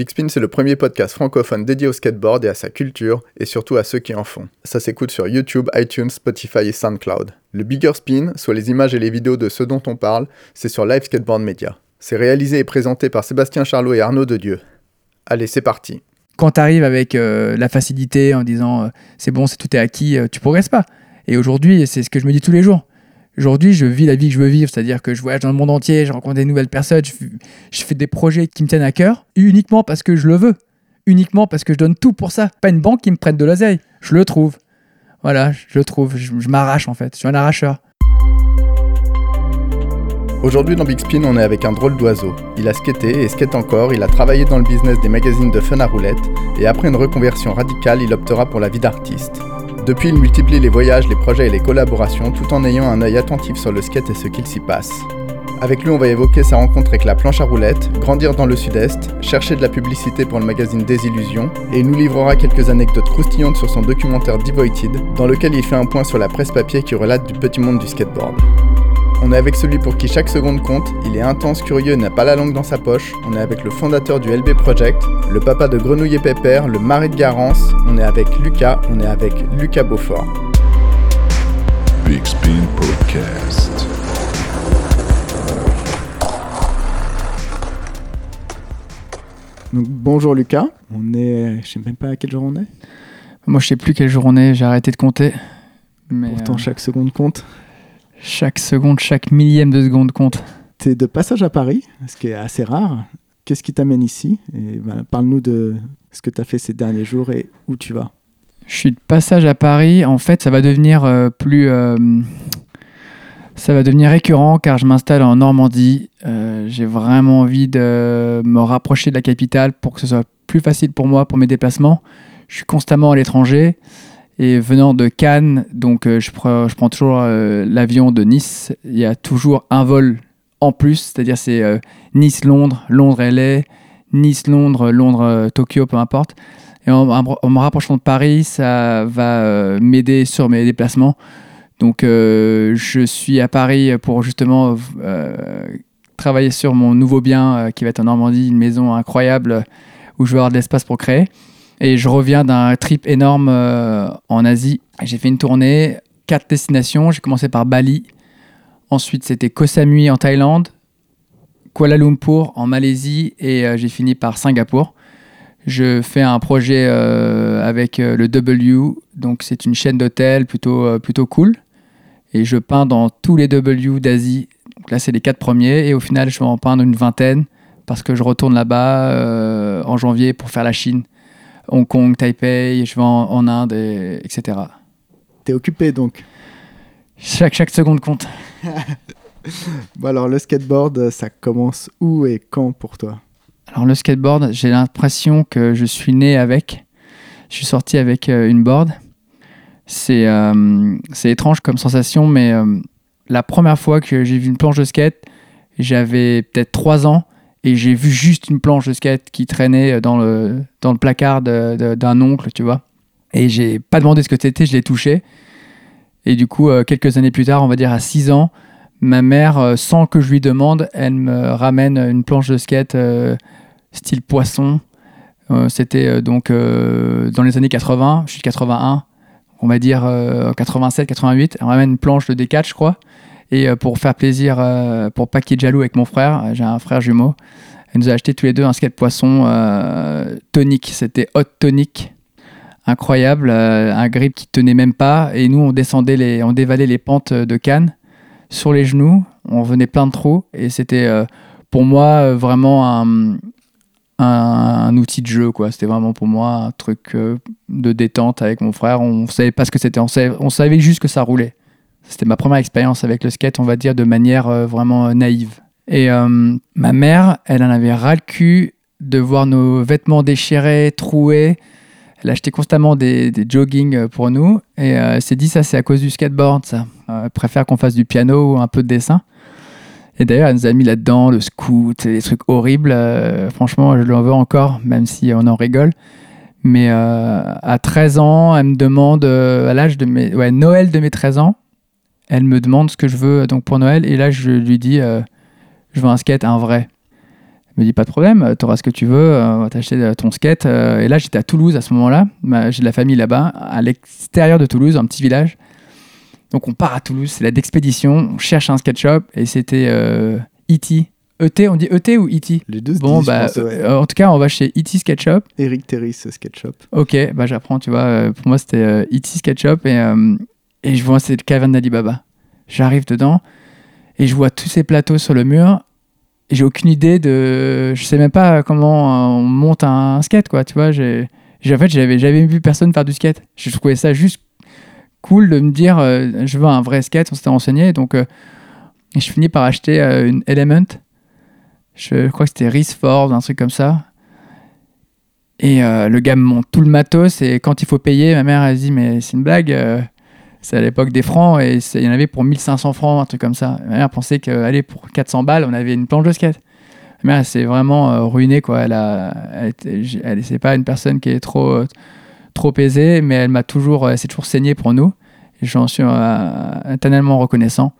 Big Spin, c'est le premier podcast francophone dédié au skateboard et à sa culture, et surtout à ceux qui en font. Ça s'écoute sur YouTube, iTunes, Spotify et SoundCloud. Le Bigger Spin, soit les images et les vidéos de ceux dont on parle, c'est sur Live Skateboard Media. C'est réalisé et présenté par Sébastien Charlot et Arnaud de Dieu. Allez, c'est parti. Quand tu avec euh, la facilité en disant euh, c'est bon, c'est tout est acquis, euh, tu progresses pas. Et aujourd'hui, c'est ce que je me dis tous les jours. Aujourd'hui, je vis la vie que je veux vivre, c'est-à-dire que je voyage dans le monde entier, je rencontre des nouvelles personnes, je, fais des projets qui me tiennent à cœur, uniquement parce que je le veux, uniquement parce que je donne tout pour ça. Pas une banque qui me prête de l'oseille, je le trouve. Voilà, je le trouve, je, m'arrache en fait, je suis un arracheur. Aujourd'hui dans Big Spin, on est avec un drôle d'oiseau. Il a skaté et skate encore, il a travaillé dans le business des magazines de fun à roulette, et après une reconversion radicale, il optera pour la vie d'artiste. Depuis, il multiplie les voyages, les projets et les collaborations tout en ayant un œil attentif sur le skate et ce qu'il s'y passe. Avec lui, on va évoquer sa rencontre avec la planche à roulettes, grandir dans le sud-est, chercher de la publicité pour le magazine Désillusion, et il nous livrera quelques anecdotes croustillantes sur son documentaire Devoted, dans lequel il fait un point sur la presse papier qui relate du petit monde du skateboard. On est avec celui pour qui chaque seconde compte, il est intense, curieux et n'a pas la langue dans sa poche. On est avec le fondateur du LB Project, le papa de Grenouille et Pépère, le mari de Garance. On est avec Lucas, on est avec Lucas Beaufort. Big Podcast. Bonjour Lucas, on est, je sais même pas à quel jour on est. Moi je sais plus quel jour on est, j'ai arrêté de compter. Mais Pourtant euh, chaque seconde compte. Chaque seconde, chaque millième de seconde compte. Tu es de passage à Paris, ce qui est assez rare. Qu'est-ce qui t'amène ici? Et ben, Parle-nous de ce que tu as fait ces derniers jours et où tu vas. Je suis de passage à Paris. En fait, ça va devenir euh, plus. Euh, ça va devenir récurrent car je m'installe en Normandie. Euh, j'ai vraiment envie de me rapprocher de la capitale pour que ce soit plus facile pour moi pour mes déplacements. Je suis constamment à l'étranger. Et venant de Cannes, donc euh, je, prends, toujours euh, l'avion de Nice. Il y a toujours un vol en plus, c'est-à-dire c'est Nice-Londres, Londres-LA, Nice-Londres, Londres-Tokyo, peu importe. Et en, me rapprochant de Paris, ça va m'aider sur mes déplacements. Donc je suis à Paris pour justement travailler sur mon nouveau bien qui va être en Normandie, une maison incroyable où je vais avoir de l'espace pour créer. Et je reviens d'un trip énorme euh, en Asie. J'ai fait une tournée, quatre destinations. J'ai commencé par Bali. Ensuite, c'était Koh Samui en Thaïlande, Kuala Lumpur en Malaisie et euh, j'ai fini par Singapour. Je fais un projet euh, avec le W, donc c'est une chaîne d'hôtels plutôt, plutôt cool. Et je peins dans tous les W d'Asie. Donc là, c'est les quatre premiers. Et au final, je vais en peindre une vingtaine parce que je retourne là-bas en janvier pour faire la Chine. Hong Kong, Taipei, je vais en, Inde, et, etc. T'es occupé donc chaque, chaque seconde compte. bon alors le skateboard, ça commence où et quand pour toi? Alors le skateboard, j'ai l'impression que je suis né avec. Je suis sorti avec euh, une board. C'est euh, c'est étrange comme sensation, mais euh, la première fois que j'ai vu une planche de skate, j'avais peut-être 3 ans et j'ai vu juste une planche de skate qui traînait dans le, dans le placard d'un oncle, tu vois. Et j'ai pas demandé ce que c'était, je l'ai touché. Et du coup, euh, quelques années plus tard, on va dire à 6 ans, ma mère, sans que je lui demande, elle me ramène une planche de skate style poisson. c'était donc dans les années 80, je suis 81, on va dire 87, 88. Elle me ramène une planche de D4, je crois. Et euh, pour faire plaisir, euh, pour pas qu'il jaloux avec mon frère, euh, j'ai un frère jumeau, elle nous a acheté tous les deux un skate poisson tonique. C'était hot tonique. Incroyable, un grip qui tenait même pas. Et nous, on descendait les, on dévalait les pentes de Cannes sur les genoux. On venait plein de trous. Et c'était pour moi vraiment un, un, outil de jeu. quoi. C'était vraiment pour moi un truc de détente avec mon frère. On savait pas ce que c'était. On savait juste que ça roulait. C'était ma première expérience avec le skate, on va dire, de manière euh, vraiment euh, naïve. Et euh, ma mère, elle en avait ras le cul de voir nos vêtements déchirés, troués. Elle achetait constamment des, des jogging pour nous. Et elle s'est dit, ça, c'est à cause du skateboard, ça. elle préfère qu'on fasse du piano ou un peu de dessin. Et d'ailleurs, elle nous a mis là-dedans le scout, des trucs horribles. franchement, je l'en veux encore, même si on en rigole. Mais à 13 ans, elle me demande, à l'âge de mes, ouais, Noël de mes 13 ans, elle me demande ce que je veux donc pour Noël et là je lui dis euh, je veux un skate un vrai Il me dit pas de problème, tu auras ce que tu veux, euh, on va t'acheter euh, ton skate. Euh, et là, j'étais à Toulouse à ce moment-là. J'ai de la famille là-bas, à l'extérieur de Toulouse, un petit village. Donc on part à Toulouse, c'est la d'expédition, on cherche un skate shop et c'était euh, E.T. ET, on dit ET ou E.T. Les deux Bon, disent, bah, pense, ouais. euh, en tout cas, on va chez E.T. Skate Shop. Eric Terry, ce SketchUp. Ok, bah j'apprends, tu vois. euh, pour moi, c'était euh, E.T. Skate Shop et, euh, et je vois, c'est le caverne d'Alibaba. J'arrive dedans et je vois tous ces plateaux sur le mur et j'ai aucune idée de. Je sais même pas comment euh, on monte un skate, quoi, tu vois. J'ai- en fait, j'avais jamais vu personne faire du skate. Je trouvais ça juste cool de me dire, euh, je veux un vrai skate, on s'était renseigné. Donc, euh, je finis par acheter euh, une Element. Je crois que c'était Reese Ford, un truc comme ça. Et le gars me montre tout le matos et quand il faut payer, ma mère elle dit mais c'est une blague, c'est à l'époque des francs et il y en avait pour 1500 francs, un truc comme ça. Ma mère pensait que allez pour 400 balles, on avait une planche de skate. Ma mère elle s'est vraiment ruinée quoi. Elle a, elle, c'est pas une personne qui est trop trop aisée, mais elle m'a toujours, elle s'est toujours saignée pour nous. J'en suis euh, éternellement reconnaissant.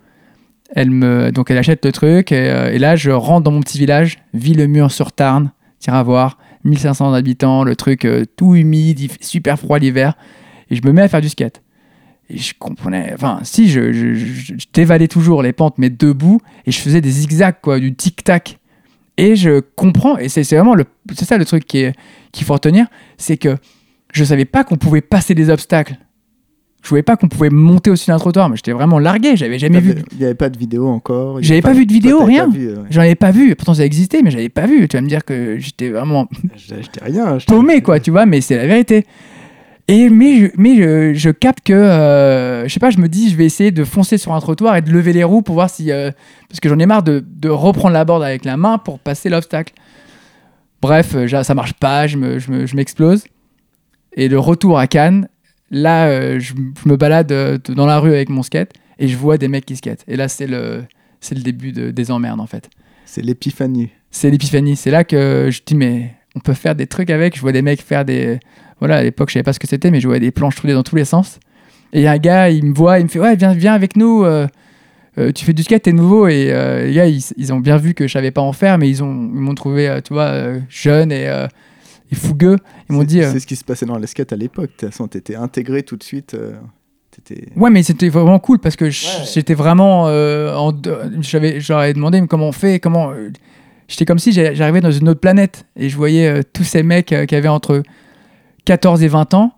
Elle me, donc elle achète le truc et, euh, là je rentre dans mon petit village, Villemur-sur-Tarn, tire voir, 1500 habitants, le truc euh, tout humide, super froid l'hiver, et je me mets à faire du skate. Et je comprenais, enfin si, je, je, dévalais toujours les pentes, mais debout, et je faisais des zigzags, quoi, du tic-tac. Et je comprends, et c'est vraiment le, c'est ça le truc qui qu'il faut retenir, c'est que je savais pas qu'on pouvait passer des obstacles. Je savais pas qu'on pouvait monter au-dessus d'un trottoir, mais j'étais vraiment largué, j'avais jamais vu. Il n'y avait pas de vidéo encore. J'avais avait pas vu de vidéo, rien. pas ouais. J'en avais pas vu, pourtant ça existait, mais j'avais pas vu. Tu vas me dire que j'étais vraiment acheté rien. j'étais- paumé, quoi, tu vois, mais c'est la vérité. Et mais je, mais je, je capte que, euh, je sais pas, je me dis, je vais essayer de foncer sur un trottoir et de lever les roues pour voir si. euh, parce que j'en ai marre de, de reprendre la board avec la main pour passer l'obstacle. Bref, euh, ça marche pas, je me- je me- je m'explose. Et le retour à Cannes, là, euh, je, je me balade euh, dans la rue avec mon skate et je vois des mecs qui skatent. Et là, c'est le, c'est le début de- des emmerdes, en fait. C'est l'épiphanie. c'est l'épiphanie. C'est là que je dis, mais on peut faire des trucs avec. Je vois des mecs faire des. Voilà, à l'époque, je savais pas ce que c'était, mais je voyais des planches roulées dans tous les sens. Et un gars, il me voit, il me fait, ouais, viens, viens avec nous. euh, tu fais du skate, t'es nouveau. Et les gars, ils, ils ont bien vu que je savais pas en faire, mais ils ont- ils m'ont trouvé, tu vois, jeune et, et fougueux. Ils m'ont C'est- dit. euh, C'est ce qui se passait dans les skates à l'époque. De toute façon, t'étais intégré tout de suite. euh, t'étais- Ouais, mais c'était vraiment cool parce que Ouais. j'étais vraiment. euh, j'avais, j'aurais demandé mais comment on fait, comment. euh, j'étais comme si j'arrivais dans une autre planète et je voyais euh, tous ces mecs euh, qui avaient entre 14 et 20 ans.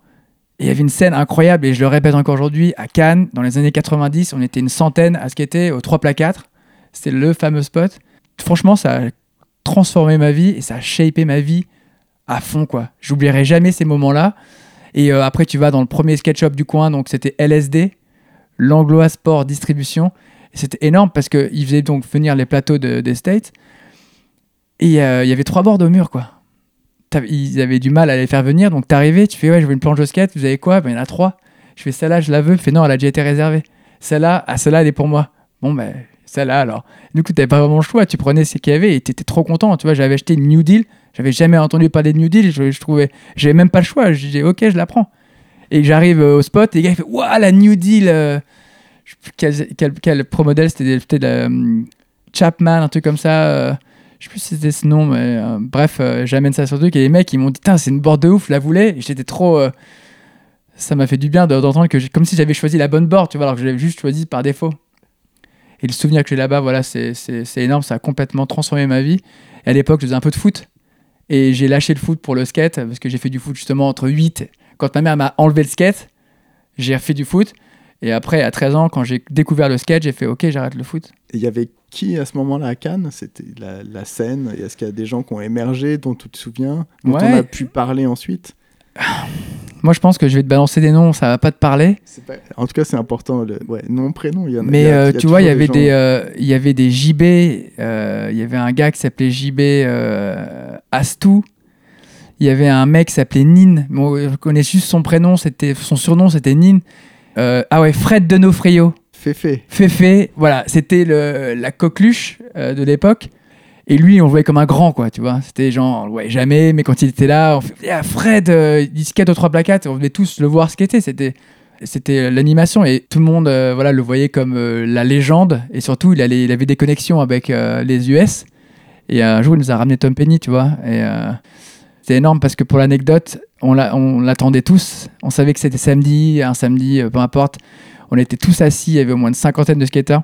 Et il y avait une scène incroyable, et je le répète encore aujourd'hui, à Cannes, dans les années 90, on était une centaine à skater au 3 plat 4. C'était le fameux spot. Franchement, ça a transformé ma vie et ça a shapé ma vie à fond, quoi. J'oublierai jamais ces moments-là. Et euh, après, tu vas dans le premier skate shop du coin, donc c'était LSD, l'Anglois Sport Distribution. C'était énorme parce qu'ils faisaient donc venir les plateaux de- des States. Et euh, il y avait trois bords au mur, quoi. Ils avaient du mal à les faire venir, donc t'arrivais, tu fais ouais, je veux une planche de skate, vous avez quoi? Ben, Il y en a trois. Je fais celle-là, je la veux. Il fait non, elle a déjà été réservée. Celle-là, ah, celle-là, elle est pour moi. Bon, ben, celle-là alors. Du coup, t'avais pas vraiment le choix, tu prenais ce qu'il y avait et t'étais trop content. Tu vois, j'avais acheté une New Deal, j'avais jamais entendu parler de New Deal, je, je trouvais, j'avais même pas le choix. Je dis ok, je la prends. Et j'arrive euh, au spot, et les gars, ils font Waouh, la New Deal euh, quel, quel, quel pro modèle c'était le hum, Chapman, un truc comme ça. euh, je sais plus si c'était ce nom, mais euh, bref, euh, j'amène ça sur le truc. Et les mecs, ils m'ont dit c'est une board de ouf, la voulais. Et j'étais trop. ça m'a fait du bien de- d'entendre que comme si j'avais choisi la bonne board, tu vois, alors que je l'avais juste choisi par défaut. Et le souvenir que j'ai là-bas, voilà, c'est énorme, ça a complètement transformé ma vie. Et à l'époque, je faisais un peu de foot. Et j'ai lâché le foot pour le skate, parce que j'ai fait du foot justement entre 8. Quand ma mère m'a enlevé le skate, j'ai refait du foot. Et après, à 13 ans, quand j'ai découvert le skate, j'ai fait OK, j'arrête le foot. Et Il y avait qui à ce moment-là à Cannes? C'était la, la scène? Est-ce qu'il y a des gens qui ont émergé, dont tu te souviens, dont Ouais. on a pu parler ensuite? Moi, je pense que je vais te balancer des noms, ça va pas te parler. Pas- En tout cas, c'est important. Le... Ouais, nom, prénom, il y en a. Mais y a- euh, il y a tu vois, il y avait des, euh, y avait des JB. euh, Il y avait un gars qui s'appelait JB euh, Astou. Il y avait un mec qui s'appelait Nin. Bon, je connais juste son prénom, c'était son surnom, c'était Nin. Ah ouais, Fred Denofrio. Féfé. Féfé, voilà, c'était la coqueluche de l'époque. Et lui, on le voyait comme un grand, quoi, tu vois. C'était genre, on le voyait jamais, mais quand il était là, on fait Ah, Fred, euh, il skate au 3 plaquettes, on venait tous le voir skater. C'était, c'était l'animation et tout le monde euh, voilà, le voyait comme euh, la légende. Et surtout, il, avait des connexions avec euh, les US. Et un jour, il nous a ramené Tom Penny, tu vois. Et c'est énorme parce que pour l'anecdote, on l'a- on l'attendait tous. On savait que c'était samedi, un samedi, peu importe. On était tous assis, il y avait au moins une cinquantaine de skateurs.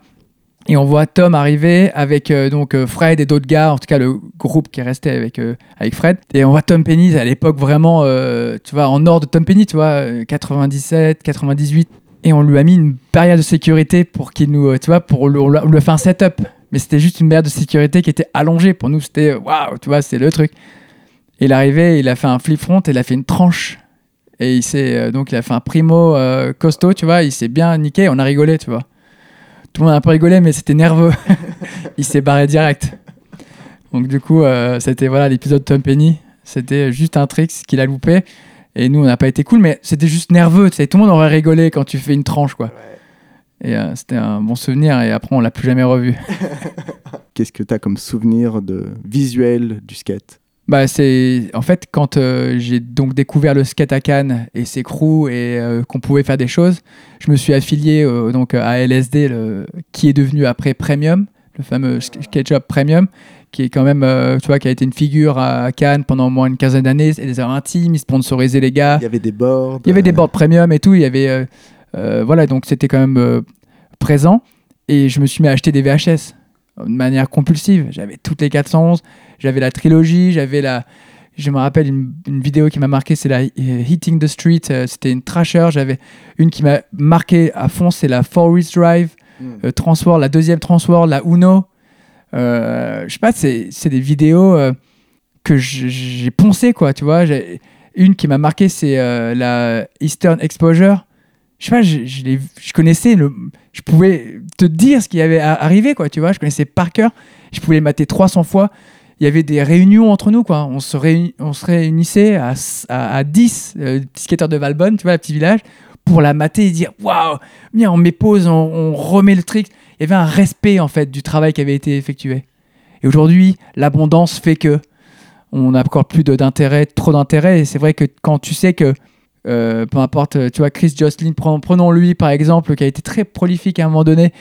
Et on voit Tom arriver avec euh, donc euh, Fred et d'autres gars, en tout cas le groupe qui est resté avec, euh, avec Fred. Et on voit Tom Penny à l'époque vraiment, tu vois, en or de Tom Penny, tu vois, euh, 97, 98. Et on lui a mis une barrière de sécurité pour qu'il nous, tu vois, pour le- lui a- fait un setup. Mais c'était juste une barrière de sécurité qui était allongée. Pour nous, c'était waouh, tu vois, c'est le truc. Et il est arrivé, il a fait un flip front il a fait une tranche. Et il s'est donc il a fait un primo costaud, tu vois, il s'est bien niqué, on a rigolé, tu vois. Tout le monde a un peu rigolé, mais c'était nerveux. il s'est barré direct. Donc du coup, euh, c'était voilà l'épisode Tom Penny. C'était juste un trick qu'il a loupé. Et nous, on n'a pas été cool, mais c'était juste nerveux. Tout le monde aurait rigolé quand tu fais une tranche, quoi. Et euh, c'était un bon souvenir. Et après, on l'a plus jamais revu. Qu'est-ce que tu as comme souvenir de visuel du skate? Bah, c'est en fait quand euh, j'ai donc découvert le skate à Cannes et ses crews et euh, qu'on pouvait faire des choses, je me suis affilié euh, donc à LSD, le, qui est devenu après Premium, le fameux sk- skate shop Premium, qui est quand même, tu vois, qui a été une figure à Cannes pendant au moins une quinzaine d'années. Et des heures intimes, ils sponsorisaient les gars. Il y avait des boards. Il y avait des boards premium et tout. Il y avait, voilà, donc c'était quand même présent. Et je me suis mis à acheter des VHS de manière compulsive. J'avais toutes les 411, j'avais la trilogie, j'avais la. Je me rappelle une, une vidéo qui m'a marqué, c'est la euh, Hitting the Street. euh, c'était une trasher. J'avais une qui m'a marqué à fond, c'est la Forest Drive, hmm. euh, Transworld, la deuxième Transworld, la Uno. Je sais pas, c'est des vidéos que j'ai poncé, quoi, tu vois. Une qui m'a marqué, c'est euh, la Eastern Exposure. Je sais pas, je, je, je connaissais, le, je pouvais te dire ce qui avait arrivé, quoi, tu vois. Je connaissais par cœur. Je pouvais le mater 300 fois. Il y avait des réunions entre nous, quoi. On se, on se réunissait à, à, à 10 euh, skateurs de Valbonne, tu vois, le petit village, pour la mater et dire Waouh, viens, on met pause, on, remet le trick. Il y avait un respect, en fait, du travail qui avait été effectué. Et aujourd'hui, l'abondance fait que on n'a encore plus d'intérêt, trop d'intérêt. Et c'est vrai que quand tu sais que, euh, peu importe, euh, tu vois, Chris Jocelyn, prenons, lui par exemple, qui a été très prolifique à un moment donné,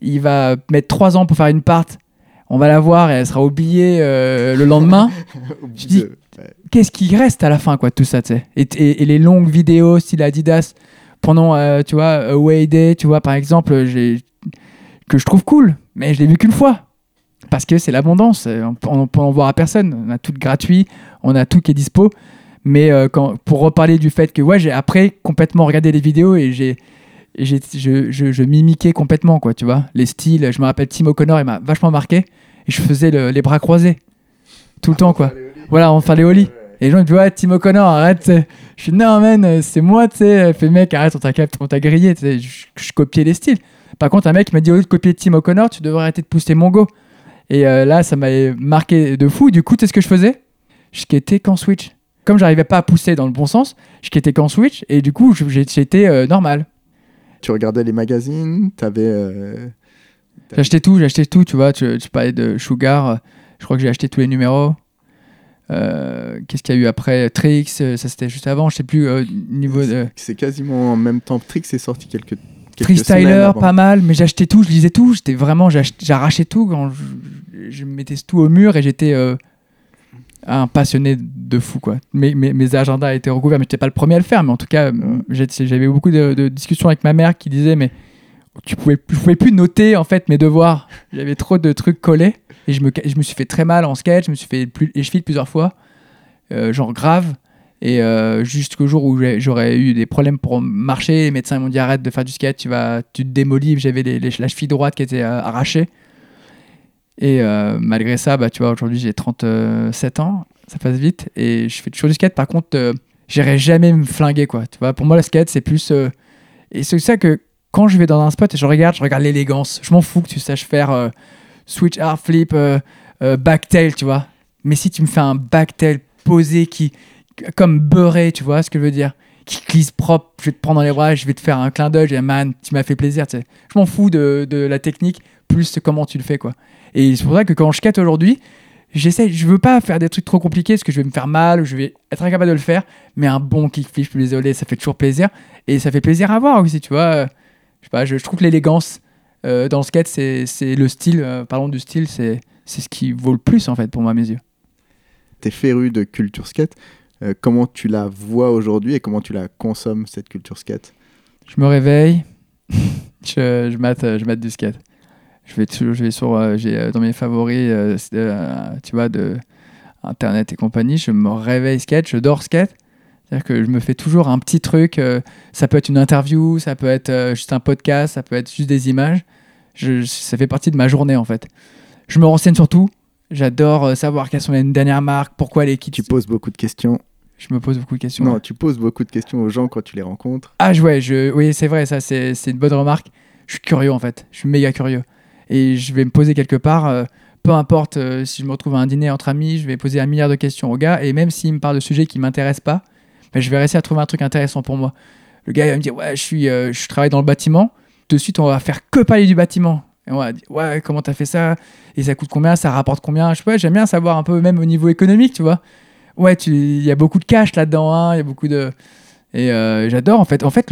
il va mettre trois ans pour faire une part. On va la voir et elle sera oubliée euh, le lendemain. je dis-. Qu'est-ce qui reste à la fin, quoi, de tout ça, tu sais? Et, et- et les longues vidéos style Adidas pendant, euh, tu vois, Away Day, tu vois, par exemple, que je trouve cool, mais je l'ai vu qu'une fois. Parce que c'est l'abondance, euh, on peut- on peut en voir à personne. On a tout gratuit, on a tout qui est dispo. Mais euh, quand, pour reparler du fait que ouais, j'ai après complètement regardé les vidéos et j'ai- je, je, je mimiquais complètement, quoi, tu vois. Les styles, je me rappelle Tim O'Connor, il m'a vachement marqué. Et je faisais le- les bras croisés. Tout le temps, quoi. Voilà, on fait les ollies. Et les gens me disent, ouais, Tim O'Connor, arrête. tu sais. Je suis, non, man, euh, c'est moi, tu sais. Fait, mec, arrête, on t'a grillé. Je, je copiais les styles. Par contre, un mec m'a dit, au lieu de copier Tim O'Connor, tu devrais arrêter de pousser mon go. Et euh, là, ça m'avait marqué de fou. Du coup, tu sais ce que je faisais? Je skatais qu'en switch. Comme j'arrivais pas à pousser dans le bon sens, je skatais qu'en switch. Et du coup, j'étais euh, normal. Tu regardais les magazines, t'avais. euh, J'ai acheté tout, acheté tout, tu vois. Tu, tu parlais de Sugar, euh, je crois que j'ai acheté tous les numéros. Euh, Qu'est-ce qu'il y a eu après? Trix, euh, ça c'était juste avant, je sais plus, euh, niveau de. C'est quasiment en même temps. Trix est sorti quelques. quelques Freestyler, pas mal, mais j'achetais tout, je lisais tout. J'étais vraiment, j'arrachais tout quand je, je mettais tout au mur et j'étais euh, un passionné de fou, quoi. Mes, mes, agendas étaient recouverts, mais j'étais pas le premier à le faire. Mais en tout cas, j'ai- j'avais beaucoup de, discussions avec ma mère qui disait, mais tu pouvais, pouvais plus noter en fait mes devoirs. J'avais trop de trucs collés et je me, je me suis fait très mal en sketch, je me suis fait plus, chevilles plusieurs fois, euh, genre grave. Et euh, jusqu'au jour où j'aurais eu des problèmes pour marcher, les médecins m'ont dit arrête de faire du skate, tu, vas, tu te démolis. J'avais la cheville droite qui était euh, arrachée. Et euh, malgré ça, bah, tu vois, aujourd'hui j'ai 37 ans, ça passe vite. Et je fais toujours du skate. Par contre, euh, j'irai jamais me flinguer, quoi. Tu vois, pour moi, le skate, c'est plus. euh, et c'est ça que quand je vais dans un spot et je regarde, je regarde l'élégance. Je m'en fous que tu saches faire euh, switch hard flip, backtail, tu vois. Mais si tu me fais un backtail posé qui, comme beurré, tu vois ce que je veux dire, qui glisse propre, je vais te prendre dans les bras, je vais te faire un clin d'œil, dire, man, tu m'as fait plaisir, tu sais. Je m'en fous de, de la technique, plus comment tu le fais, quoi. Et c'est pour ça que quand je skate aujourd'hui, j'essaie, je veux pas faire des trucs trop compliqués parce que je vais me faire mal ou je vais être incapable de le faire, mais un bon kickflip, je suis désolé, ça fait toujours plaisir. Et ça fait plaisir à voir aussi, tu vois. Je sais pas, je, je trouve que l'élégance euh, dans le skate, c'est le style, euh, parlons du style, c'est ce qui vaut le plus en fait pour moi à mes yeux. Tu es féru de culture skate. Euh, comment tu la vois aujourd'hui et comment tu la consommes cette culture skate? Je me réveille, je, je, mate, je mate du skate. Je vais, je vais sur, euh, j'ai euh, dans mes favoris, tu vois, de internet et compagnie. Je me réveille skate, je dors skate. C'est-à-dire que je me fais toujours un petit truc. ça peut être une interview, ça peut être juste un podcast, ça peut être juste des images. Je, ça fait partie de ma journée en fait. Je me renseigne sur tout. J'adore savoir quelles sont les dernières marques, pourquoi les kits. Tu poses beaucoup de questions. Je me pose beaucoup de questions. Non, tu poses beaucoup de questions aux gens quand tu les rencontres. Ah, ouais, je, oui, c'est vrai, ça, c'est une bonne remarque. Je suis curieux, en fait. Je suis méga curieux. Et je vais me poser quelque part, euh, peu importe euh, si je me retrouve à un dîner entre amis, je vais poser un milliard de questions au gars. Et même s'il me parle de sujets qui ne m'intéressent pas, ben, je vais réussir à trouver un truc intéressant pour moi. Le gars, il va me dire, ouais, je, suis, euh, je travaille dans le bâtiment. De suite, on va faire que parler du bâtiment. Et on va dire, ouais, comment t'as fait ça? Et ça coûte combien? Ça rapporte combien? Je j'aime bien savoir un peu, même au niveau économique, tu vois ouais, il y a beaucoup de cash là-dedans, hein, il y a beaucoup de. Et j'adore en fait. En fait,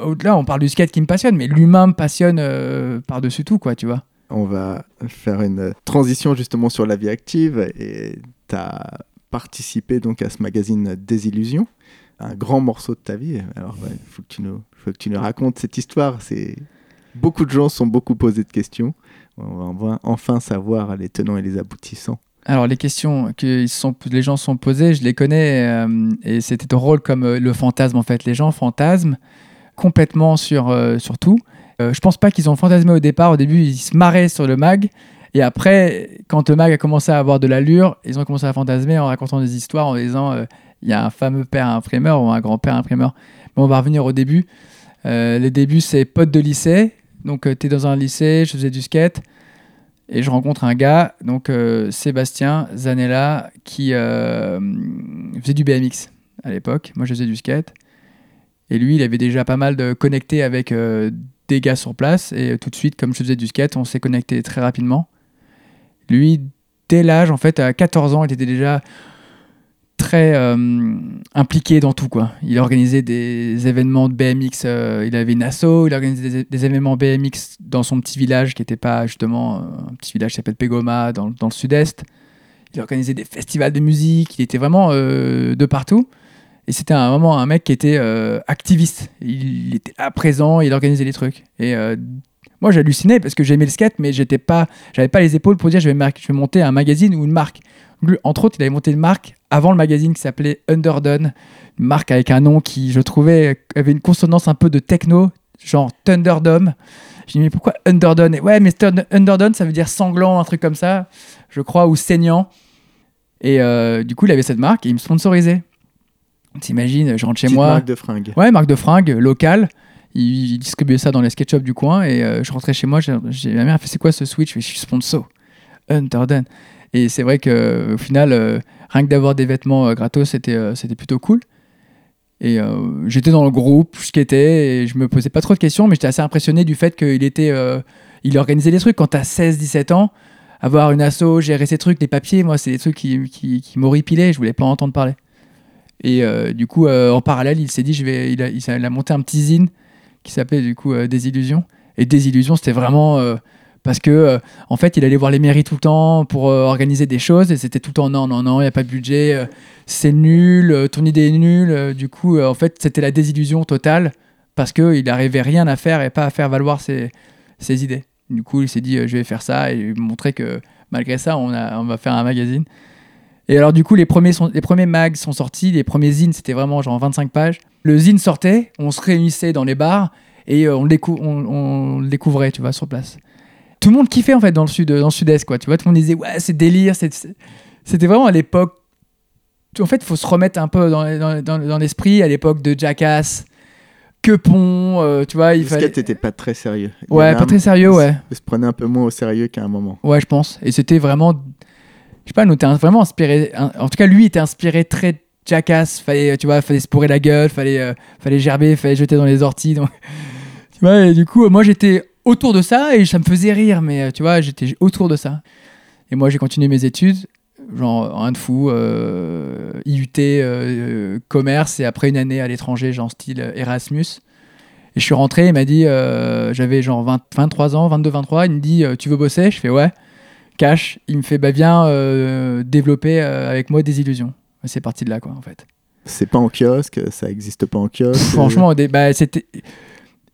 au-delà, on parle du skate qui me passionne, mais l'humain me passionne par-dessus tout, quoi, tu vois. On va faire une transition justement sur la vie active et tu as participé donc à ce magazine Désillusion, un grand morceau de ta vie. Alors, il faut, faut que tu nous racontes cette histoire. C'est Beaucoup de gens sont beaucoup posés de questions. On va enfin savoir les tenants et les aboutissants. Alors les questions que sont, les gens sont posées, je les connais euh, et c'était drôle comme euh, le fantasme en fait. Les gens fantasment complètement sur, euh, sur tout. Je pense pas qu'ils ont fantasmé au départ. Au début, ils se marraient sur le mag. Et après, quand le mag a commencé à avoir de l'allure, ils ont commencé à fantasmer en racontant des histoires en disant il y a un fameux père imprimeur ou un grand-père imprimeur. Mais on va revenir au début. les débuts, c'est potes de lycée. Donc, tu es dans un lycée, je faisais du skate. Et je rencontre un gars, donc euh, Sébastien Zanella, qui euh, faisait du BMX à l'époque. Moi, je faisais du skate. Et lui, il avait déjà pas mal de connecté avec euh, des gars sur place. Et tout de suite, comme je faisais du skate, on s'est connecté très rapidement. Lui, dès l'âge, en fait, à 14 ans, il était déjà très euh, impliqué dans tout. Quoi. Il organisait des événements de BMX, euh, il avait une asso, il organisait des, événements BMX dans son petit village qui n'était pas justement euh, un petit village qui s'appelle Pegoma dans le sud-est. Il organisait des festivals de musique, il était vraiment de partout. Et c'était un moment un mec qui était activiste. Il, était à présent, il organisait les trucs. Et moi j'hallucinais parce que j'aimais le skate, mais j'étais pas, j'avais pas les épaules pour dire je vais, je vais monter un magazine ou une marque. Entre autres, il avait monté une marque avant le magazine qui s'appelait Underdone, une marque avec un nom qui, je trouvais, avait une consonance un peu de techno, genre Thunderdome. Je dit, mais pourquoi Underdone? Ouais, mais Underdone, ça veut dire sanglant, un truc comme ça, je crois, ou saignant. Et euh, du coup, il avait cette marque et il me sponsorisait. T'imagines, je rentre chez moi. marque de fringues. Ouais, marque de fringues, locale. Il, distribuait ça dans les sketchups du coin et euh, je rentrais chez moi. J'ai ma mère fait c'est quoi ce switch? Je suis sponsor. Underdone. Et c'est vrai qu'au final, euh, rien que d'avoir des vêtements euh, gratos, c'était c'était plutôt cool. Et j'étais dans le groupe, je skatais, et je me posais pas trop de questions, mais j'étais assez impressionné du fait qu'il était, il organisait des trucs. Quand tu as 16-17 ans, avoir une asso, gérer ces trucs, les papiers, moi, c'est des trucs qui, qui, qui m'horripilaient, je voulais pas en entendre parler. Et du coup, en parallèle, il s'est dit, je vais, il a, monté un petit zine qui s'appelait du coup Des Illusions. Et Des Illusions, c'était vraiment parce que euh, en fait il allait voir les mairies tout le temps pour euh, organiser des choses et c'était tout le temps non non non il y a pas de budget euh, c'est nul ton idée est nulle du coup en fait c'était la désillusion totale parce que il n'arrivait rien à faire et pas à faire valoir ses, ses idées du coup il s'est dit je vais faire ça et montrer que malgré ça on, a, on va faire un magazine et alors du coup les premiers, sont, les premiers mags sont sortis les premiers zines c'était vraiment genre 25 pages le zine sortait on se réunissait dans les bars et on, le on, on le découvrait tu vois sur place tout le monde kiffait en fait dans le sud, dans le sud-est quoi. Tu vois, tout le monde disait ouais c'est délire, c'était vraiment à l'époque. En fait, il faut se remettre un peu dans, dans, l'esprit à l'époque de Jackass, que pont, euh, tu vois. Il le fallait... skate pas très sérieux. ouais, pas très sérieux, ouais. Il se prenait un peu moins au sérieux qu'à un moment. Ouais, je pense. Et c'était vraiment, je sais pas, nous était vraiment inspiré. En tout cas, lui était inspiré très Jackass. Fallait, tu vois, fallait se pourrer la gueule, fallait, euh, fallait gerber, fallait jeter dans les orties. Tu vois. Du coup, moi j'étais autour de ça et ça me faisait rire, mais euh, tu vois, j'étais autour de ça. Et moi, j'ai continué mes études, genre un de fou, euh, IUT, commerce, et après une année à l'étranger, genre style Erasmus. Et je suis rentré, il m'a dit, j'avais genre 23 ans, 22, 23, il me dit, tu veux bosser? Je fais ouais. Cash. Il me fait, bah viens euh, développer euh, avec moi des illusions. C'est parti de là, quoi, en fait. C'est pas en kiosque, ça existe pas en kiosque. Franchement, des, bah, c'était.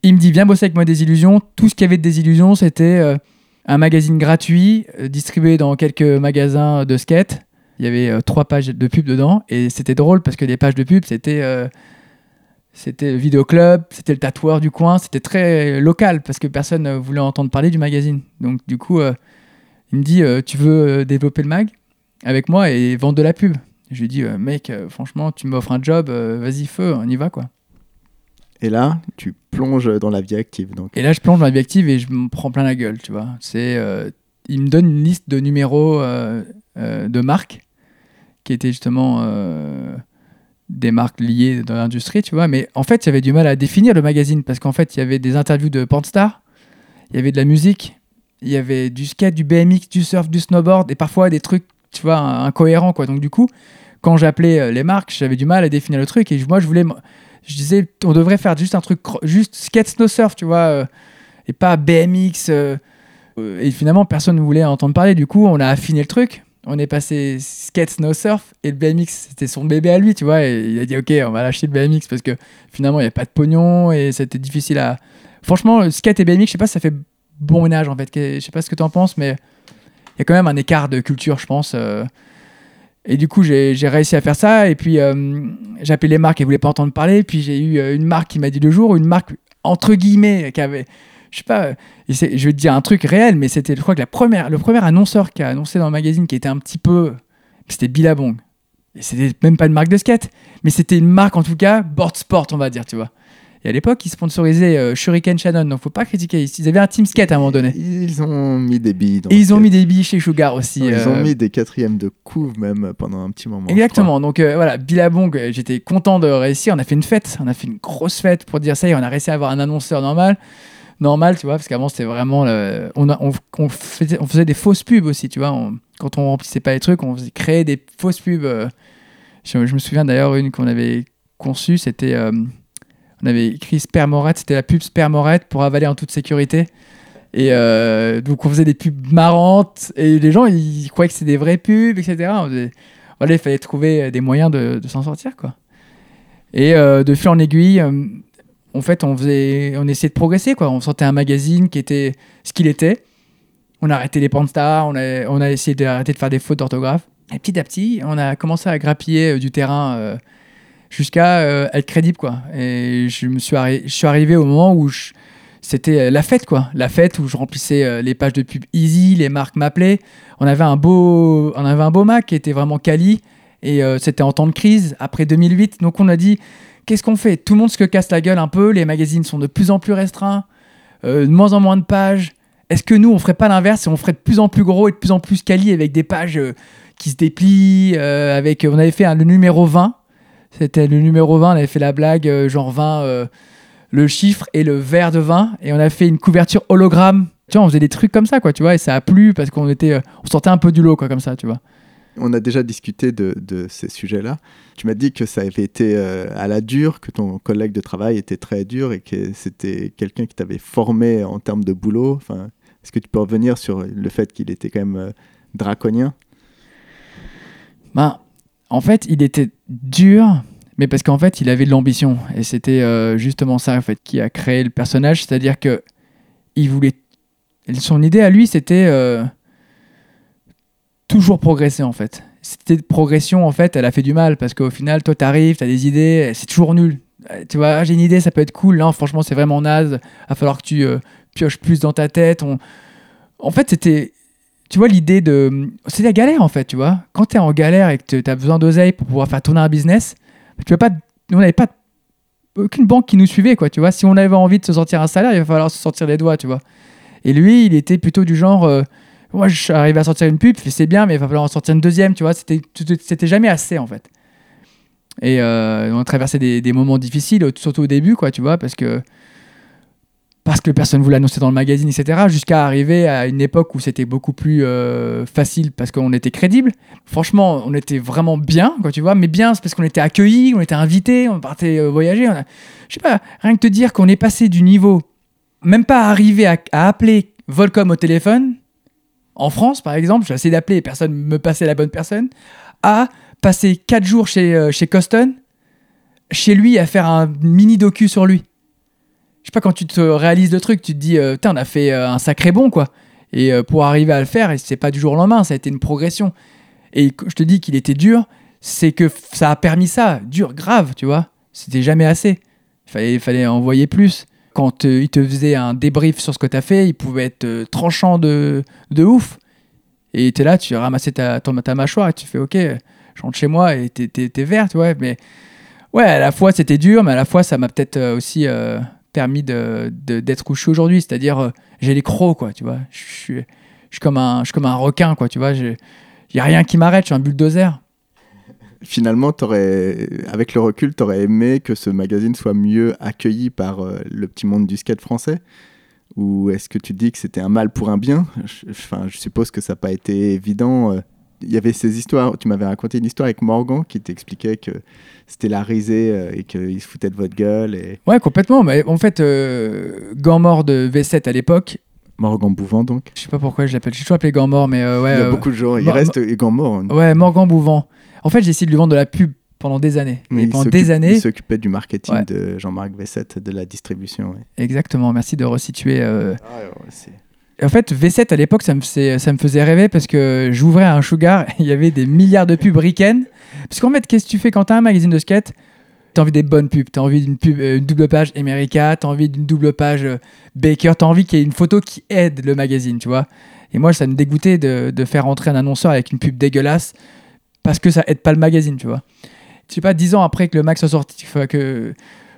Il me dit, viens bosser avec moi des illusions. Tout ce qu'il y avait de des illusions, c'était euh, un magazine gratuit distribué dans quelques magasins de skate. Il y avait trois pages de pub dedans et c'était drôle parce que les pages de pub, c'était c'était vidéo club, c'était le tatoueur du coin, c'était très local parce que personne ne voulait entendre parler du magazine. Donc du coup, euh, il me dit, euh, tu veux euh, développer le mag avec moi et vendre de la pub Je lui dis, mec, franchement, tu m'offres un job, vas-y feu, on y va quoi. Et là, tu plonges dans la vie active. Donc. Et là, je plonge dans la vie active et je me prends plein la gueule, tu vois. C'est, il me donne une liste de numéros de marques qui étaient justement des marques liées dans l'industrie, tu vois. Mais en fait, avait du mal à définir le magazine parce qu'en fait, il y avait des interviews de pornstar, il y avait de la musique, il y avait du skate, du BMX, du surf, du snowboard et parfois des trucs, tu vois, incohérents, quoi. Donc, du coup, quand j'appelais euh, les marques, j'avais du mal à définir le truc et moi, je voulais. Je disais, on devrait faire juste un truc, juste skate, snow, surf, tu vois, euh, et pas BMX. Euh, et finalement, personne ne voulait entendre parler. Du coup, on a affiné le truc on est passé skate, snow, surf et le BMX c'était son bébé à lui, tu vois. Et il a dit ok, on va lâcher le BMX parce que finalement il n'y avait pas de pognon et c'était difficile à. Franchement, skate et BMX, je sais pas ça fait bon ménage en fait. Je sais pas ce que tu en penses, mais il y a quand même un écart de culture, je pense. Euh. Et du coup, j'ai réussi à faire ça. Et puis, euh, j'ai appelé les marques et ne voulaient pas entendre parler. Puis, j'ai eu euh, une marque qui m'a dit le jour, une marque entre guillemets, qui avait, je sais pas, je vais te dire un truc réel, mais c'était, je crois que la première, le premier annonceur qui a annoncé dans le magazine qui était un petit peu, c'était Billabong. Et c'était même pas une marque de skate, mais c'était une marque en tout cas, board sport, on va dire, tu vois. Et à l'époque, ils sponsorisaient euh, Shuriken Shannon, donc faut pas critiquer. Ils avaient un team skate à un moment donné. Ils ont mis des billes. Et ils ont mis des billes chez Sugar aussi. ils ont euh. mis des quatrièmes de couve même pendant un petit moment. Exactement. Donc euh, voilà, Billabong, j'étais content de réussir. On a fait une fête, on a fait une grosse fête pour dire ça et on a réussi à avoir un annonceur normal normal, tu vois, parce qu'avant c'était vraiment. On, on, faisait, on, faisait, des fausses pubs aussi, tu vois. quand on remplissait pas les trucs, on faisait créer des fausses pubs. Je, me souviens d'ailleurs une qu'on avait conçue, c'était. Euh, on avait écrit Spermorette, c'était la pub Spermorette pour avaler en toute sécurité. Et euh, donc on faisait des pubs marrantes et les gens ils croyaient que c'était des vraies pubs, etc. voilà, il fallait trouver des moyens de, s'en sortir, quoi. Et de fil en aiguille, en fait, on, faisait, on essayait de progresser, quoi. On sortait un magazine qui était ce qu'il était. On a arrêté les panstars, on a, on a essayé d'arrêter de faire des fautes d'orthographe. Et petit à petit, on a commencé à grappiller euh, du terrain euh, jusqu'à euh, être crédible, quoi. Et je, me suis, je suis arrivé au moment où c'était la fête, quoi. La fête où je remplissais les pages de pub easy, les marques m'appelaient. On avait un beau, on avait un beau Mac qui était vraiment quali. Et c'était en temps de crise, après 2008. Donc on a dit, Qu'est-ce qu'on fait? Tout le monde se casse la gueule un peu, les magazines sont de plus en plus restreints, euh, de moins en moins de pages. Est-ce que nous, on ferait pas l'inverse et on ferait de plus en plus gros et de plus en plus quali avec des pages euh, qui se déplient euh, avec, On avait fait le numéro 20. C'était le numéro 20, on avait fait la blague, genre 20, le chiffre et le verre de vin. Et on a fait une couverture hologramme. Tu vois, on faisait des trucs comme ça, quoi, tu vois, et ça a plu parce qu'on était, on sortait un peu du lot, quoi, comme ça, tu vois. On a déjà discuté de, ces sujets-là. Tu m'as dit que ça avait été euh, à la dure, que ton collègue de travail était très dur et que c'était quelqu'un qui t'avait formé en termes de boulot. Enfin, Est-ce que tu peux revenir sur le fait qu'il était quand même euh, draconien? Ben, En fait, il était dur, mais parce qu'en fait, il avait de l'ambition. Et c'était euh, justement ça en fait, qui a créé le personnage. C'est-à-dire que il voulait. Son idée à lui, c'était toujours progresser en fait. Cette progression en fait, elle a fait du mal parce qu'au final, toi t'arrives, t'as des idées, c'est toujours nul. Euh, tu vois, ah, j'ai une idée, ça peut être cool. Franchement, c'est vraiment naze. Va falloir que tu euh, pioches plus dans ta tête. En fait, c'était. Tu vois, l'idée de. C'est la galère en fait, tu vois. Quand tu es en galère et que tu as besoin d'oseille pour pouvoir faire tourner un business, tu veux pas. On n'avait pas aucune banque qui nous suivait, quoi, tu vois. Si on avait envie de se sortir un salaire, il va falloir se sortir les doigts, tu vois. Et lui, il était plutôt du genre. Euh, moi, arrivé à sortir une pub, c'est bien, mais il va falloir en sortir une deuxième, tu vois. C'était jamais assez, en fait. Et euh, on a traversé des, moments difficiles, surtout au début, quoi, tu vois, parce que parce que personne voulait annoncer dans le magazine, etc. Jusqu'à arriver à une époque où c'était beaucoup plus euh, facile parce qu'on était crédible. Franchement, on était vraiment bien, quoi, tu vois. Mais bien, c'est parce qu'on était accueillis, on était invités, on partait euh, voyager. On Je sais pas, rien que te dire qu'on est passé du niveau, même pas arrivé à, à appeler Volcom au téléphone, en France, par exemple, j'ai essayé d'appeler et personne me passait la bonne personne, à passer 4 jours chez, euh, chez Coston, chez lui, à faire un mini docu sur lui. Je sais pas, quand tu te réalises le truc, tu te dis, euh, on a fait euh, un sacré bon, quoi. Et euh, pour arriver à le faire, c'est pas du jour au lendemain, ça a été une progression. Et je te dis qu'il était dur, c'est que ça a permis ça, dur, grave, tu vois. C'était jamais assez. Il fallait, fallait envoyer plus. Quand euh, il te faisait un débrief sur ce que tu as fait, il pouvait être euh, tranchant de, de ouf. Et tu es là, tu ramasses ta, ton- ta mâchoire et tu fais OK, je rentre chez moi et t'es, t'es, vert, tu vois. Mais ouais, à la fois c'était dur, mais à la fois ça m'a peut-être aussi permis de, d'être où je suis aujourd'hui. C'est-à-dire, euh, j'ai les crocs, quoi, tu vois. Je suis, comme, un, je suis comme un requin, quoi, tu vois. Il n'y a rien qui m'arrête, je suis un bulldozer. Finalement, t'aurais, avec le recul, tu aurais aimé que ce magazine soit mieux accueilli par euh, le petit monde du skate français? Ou est-ce que tu dis que c'était un mal pour un bien? Je, je suppose que ça n'a pas été évident. euh. Il y avait ces histoires, tu m'avais raconté une histoire avec Morgan qui t'expliquait que c'était la risée euh, et qu'il se foutait de votre gueule. Et... Ouais, complètement. Mais en fait, euh, Gant mort de V7 à l'époque, Morgan Bouvant, donc. je sais pas pourquoi je l'appelle, je suis toujours appelé Gant mort, mais euh, ouais. Il y a euh, beaucoup de gens, il Mor- reste Egan Mort. hein. Ouais, Morgan Bouvant. En fait, j'ai essayé de lui vendre de la pub pendant des années. Mais et pendant des années, Il s'occupait du marketing Ouais. de Jean-Marc V7, de la distribution. ouais. exactement, merci de resituer. Ah, ouais, En fait, V7 à l'époque, ça me, faisait- rêver parce que j'ouvrais un sugar, il y avait des milliards de pubs ricaines. Parce qu'en fait, qu'est-ce que tu fais quand t'as un magazine de skate? T'as envie des bonnes pubs, t'as envie d'une pub, euh, double page America, t'as envie d'une double page euh, Baker, t'as envie qu'il y ait une photo qui aide le magazine, tu vois. Et moi, ça me dégoûtait de, faire entrer un annonceur avec une pub dégueulasse parce que ça aide pas le magazine, tu vois. Je sais pas, dix ans après que le mag soit sorti, que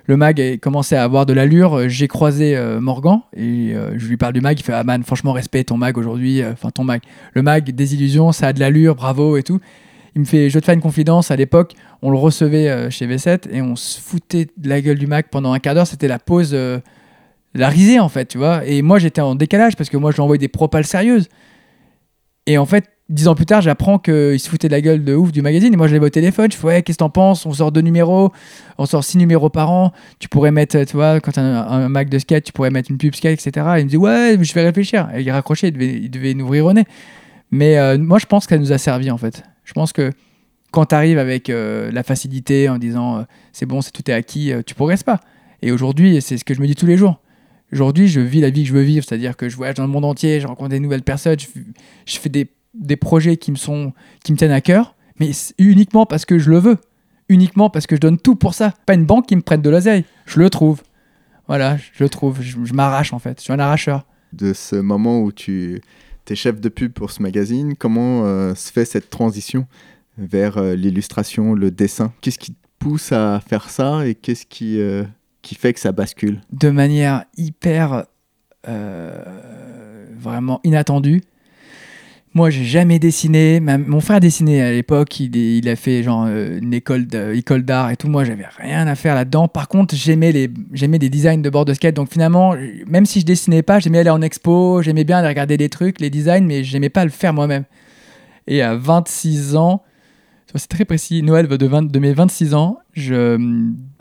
le mag ait commencé à avoir de l'allure, euh, j'ai croisé euh, Morgan et euh, je lui parle du mag. Il fait Ah man, franchement, respect ton mag aujourd'hui. Enfin, ton mag. Le mag, des illusions, ça a de l'allure, bravo et tout. Il me fait Je te faire une confidence. À l'époque, on le recevait chez V7 et on se foutait de la gueule du mag pendant un quart d'heure. C'était la pause, la risée en fait, tu vois. Et moi, j'étais en décalage parce que moi, je lui envoyais des propales sérieuses. Et en fait, dix ans plus tard, j'apprends qu'il se foutait de la gueule de ouf du magazine. Et moi, je l'avais au téléphone. Je fais Ouais, qu'est-ce que t'en penses? On sort deux numéros, on sort six numéros par an. Tu pourrais mettre, tu vois, quand t'as un, Mac de skate, tu pourrais mettre une pub skate, etc. Et il me dit Ouais, je vais réfléchir. Et il raccrochait, il devait, il devait nous ouvrir au nez. Mais euh, moi, je pense que ça nous a servi, en fait. Je pense que quand tu arrives avec euh, la facilité en disant euh, c'est bon, c'est tout est acquis, tu progresses pas. Et aujourd'hui, c'est ce que je me dis tous les jours. Aujourd'hui, je vis la vie que je veux vivre, c'est-à-dire que je voyage dans le monde entier, je rencontre des nouvelles personnes, je fais des, des projets qui me, sont, qui me tiennent à cœur, mais uniquement parce que je le veux. Uniquement parce que je donne tout pour ça. Pas une banque qui me prête de l'oseille. Je le trouve. Voilà, je le trouve. Je, je m'arrache en fait. Je suis un arracheur. De ce moment où tu es chef de pub pour ce magazine, comment euh, se fait cette transition vers euh, l'illustration, le dessin? Qu'est-ce qui te pousse à faire ça et qu'est-ce qui, euh, qui fait que ça bascule? De manière hyper vraiment inattendue. Moi, j'ai jamais dessiné. Mon frère dessinait à l'époque. Il, a fait genre euh, une école d'art et tout. Moi, j'avais rien à faire là-dedans. Par contre, j'aimais les j'aimais des designs de bord de skate. Donc finalement, même si je dessinais pas, j'aimais aller en expo. J'aimais bien aller regarder des trucs, les designs, mais j'aimais pas le faire moi-même. Et à 26 ans, c'est très précis, Noël de, 20 de mes 26 ans, je,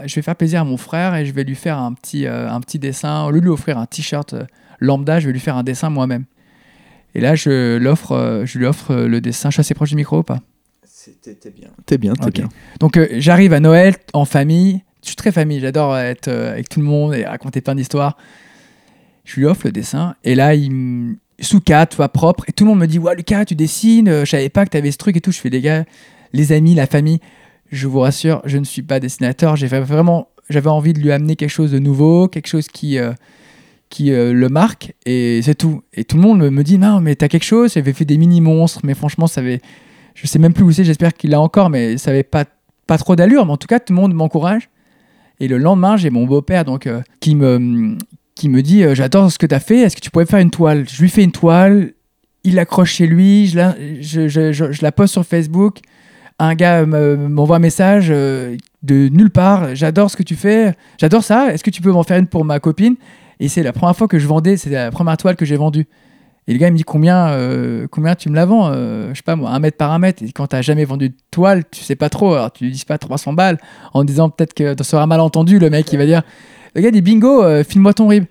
je vais faire plaisir à mon frère et je vais lui faire un petit, euh, un petit dessin. Au lieu de lui offrir un t-shirt euh, lambda, je vais lui faire un dessin moi-même. Et là, je, l'offre, euh, je lui offre euh, le dessin. Je suis assez proche du micro ou pas? T'es bien. T'es bien, t'es Ok. bien. Donc, euh, j'arrive à Noël en famille. Je suis très famille. J'adore être euh, avec tout le monde et raconter plein d'histoires. Je lui offre le dessin. Et là, il me. Sous 4, fois propre. Et tout le monde me dit Ouais, Lucas, tu dessines. Je savais pas que tu avais ce truc et tout. Je fais Les gars, les amis, la famille, je vous rassure, je ne suis pas dessinateur. J'ai vraiment. J'avais envie de lui amener quelque chose de nouveau, quelque chose qui. euh, qui euh, le marque et c'est tout. Et tout le monde me- dit non mais t'as quelque chose. J'avais fait des mini monstres mais franchement ça avait, je sais même plus où c'est. J'espère qu'il l'a encore mais ça avait pas pas trop d'allure. Mais en tout cas tout le monde m'encourage. Et le lendemain j'ai mon beau-père donc euh, qui me qui me dit euh, j'adore ce que t'as fait. Est-ce que tu pourrais faire une toile? Je lui fais une toile. Il l'accroche chez lui. Je la, je, je- je- la poste sur Facebook. Un gars me- m'envoie un message de nulle part. J'adore ce que tu fais. J'adore ça. Est-ce que tu peux m'en faire une pour ma copine? Et c'est la première fois que je vendais, c'est la première toile que j'ai vendue. Et le gars il me dit combien, euh, combien tu me la vends Euh, Je sais pas moi, un mètre par un mètre. Et quand t'as jamais vendu de toile, tu sais pas trop. Alors tu lui dis pas 300 balles en disant peut-être que ça sera malentendu. Le mec il va dire, le gars dit bingo, euh, file-moi ton rib.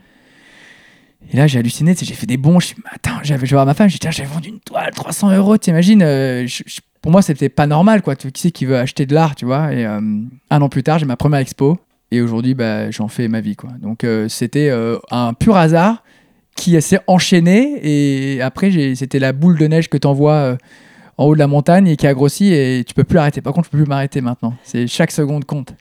Et là, j'ai halluciné, tu j'ai fait des bons. Je suis, attends, j'avais, voir ma femme, j'ai dit, j'ai vendu une toile, 300 euros, t'imagines Pour moi, c'était pas normal, quoi. Tu- Qui c'est qui veut acheter de l'art, tu vois? Et un an plus tard, j'ai ma première expo. Et aujourd'hui, bah, j'en fais ma vie, quoi. Donc, euh, c'était euh, un pur hasard qui s'est enchaîné. Et après, c'était la boule de neige que t'envoies euh, en haut de la montagne et qui a grossi. Et tu peux plus l'arrêter. Par contre, je peux plus m'arrêter maintenant. C'est chaque seconde compte.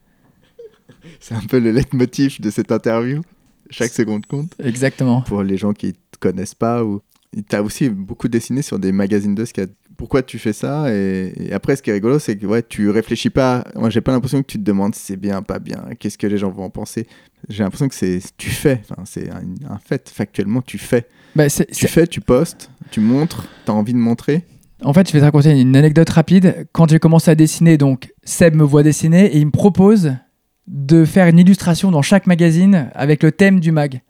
C'est un peu le leitmotiv de cette interview. Chaque seconde compte. Exactement. Pour les gens qui ne te connaissent pas. ou Tu as aussi beaucoup dessiné sur des magazines de skate. Pourquoi tu fais ça et, et après, ce qui est rigolo, c'est que ouais, tu réfléchis pas. Moi, j'ai pas l'impression que tu te demandes si c'est bien, pas bien, qu'est-ce que les gens vont en penser. J'ai l'impression que c'est tu fais. Enfin, c'est un, un fait. Factuellement, tu fais. Bah, Tu fais, tu postes, tu montres, tu as envie de montrer. En fait, je vais te raconter une anecdote rapide. Quand j'ai commencé à dessiner, donc Seb me voit dessiner et il me propose de faire une illustration dans chaque magazine avec le thème du mag.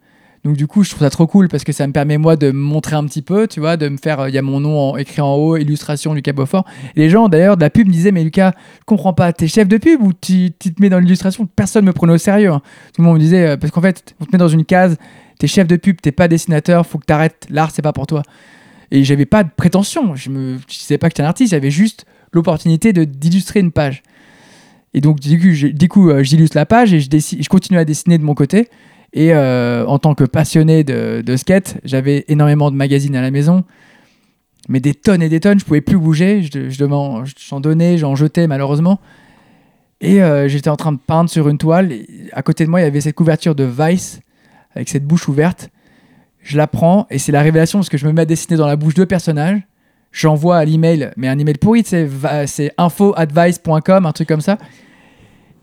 Donc du coup, je trouve ça trop cool parce que ça me permet moi de me montrer un petit peu, tu vois, de me faire. Il y a mon nom en- écrit en haut, illustration Lucas Beaufort. Les gens d'ailleurs de la pub me disaient mais Lucas, je comprends pas, t'es chef de pub ou tu, te mets dans l'illustration? Personne me prenait au sérieux. hein. Tout le monde me disait euh, parce qu'en fait, on te met dans une case, t'es chef de pub, t'es pas dessinateur, faut que t'arrêtes. L'art c'est pas pour toi. Et j'avais pas de prétention. Je me je disais pas que j'étais un artiste, j'avais juste l'opportunité de d'illustrer une page. Et donc du coup, euh, j'illustre la page et je continue à dessiner de mon côté. Et euh, en tant que passionné de, de skate, j'avais énormément de magazines à la maison, mais des tonnes et des tonnes. Je pouvais plus bouger. Je, je j'en donnais, j'en jetais malheureusement. Et euh, j'étais en train de peindre sur une toile. À côté de moi, il y avait cette couverture de Vice avec cette bouche ouverte. Je la prends et c'est la révélation parce que je me mets à dessiner dans la bouche deux personnages. J'envoie à l'email, mais un email pourri, c'est c'est info@vice.com, un truc comme ça.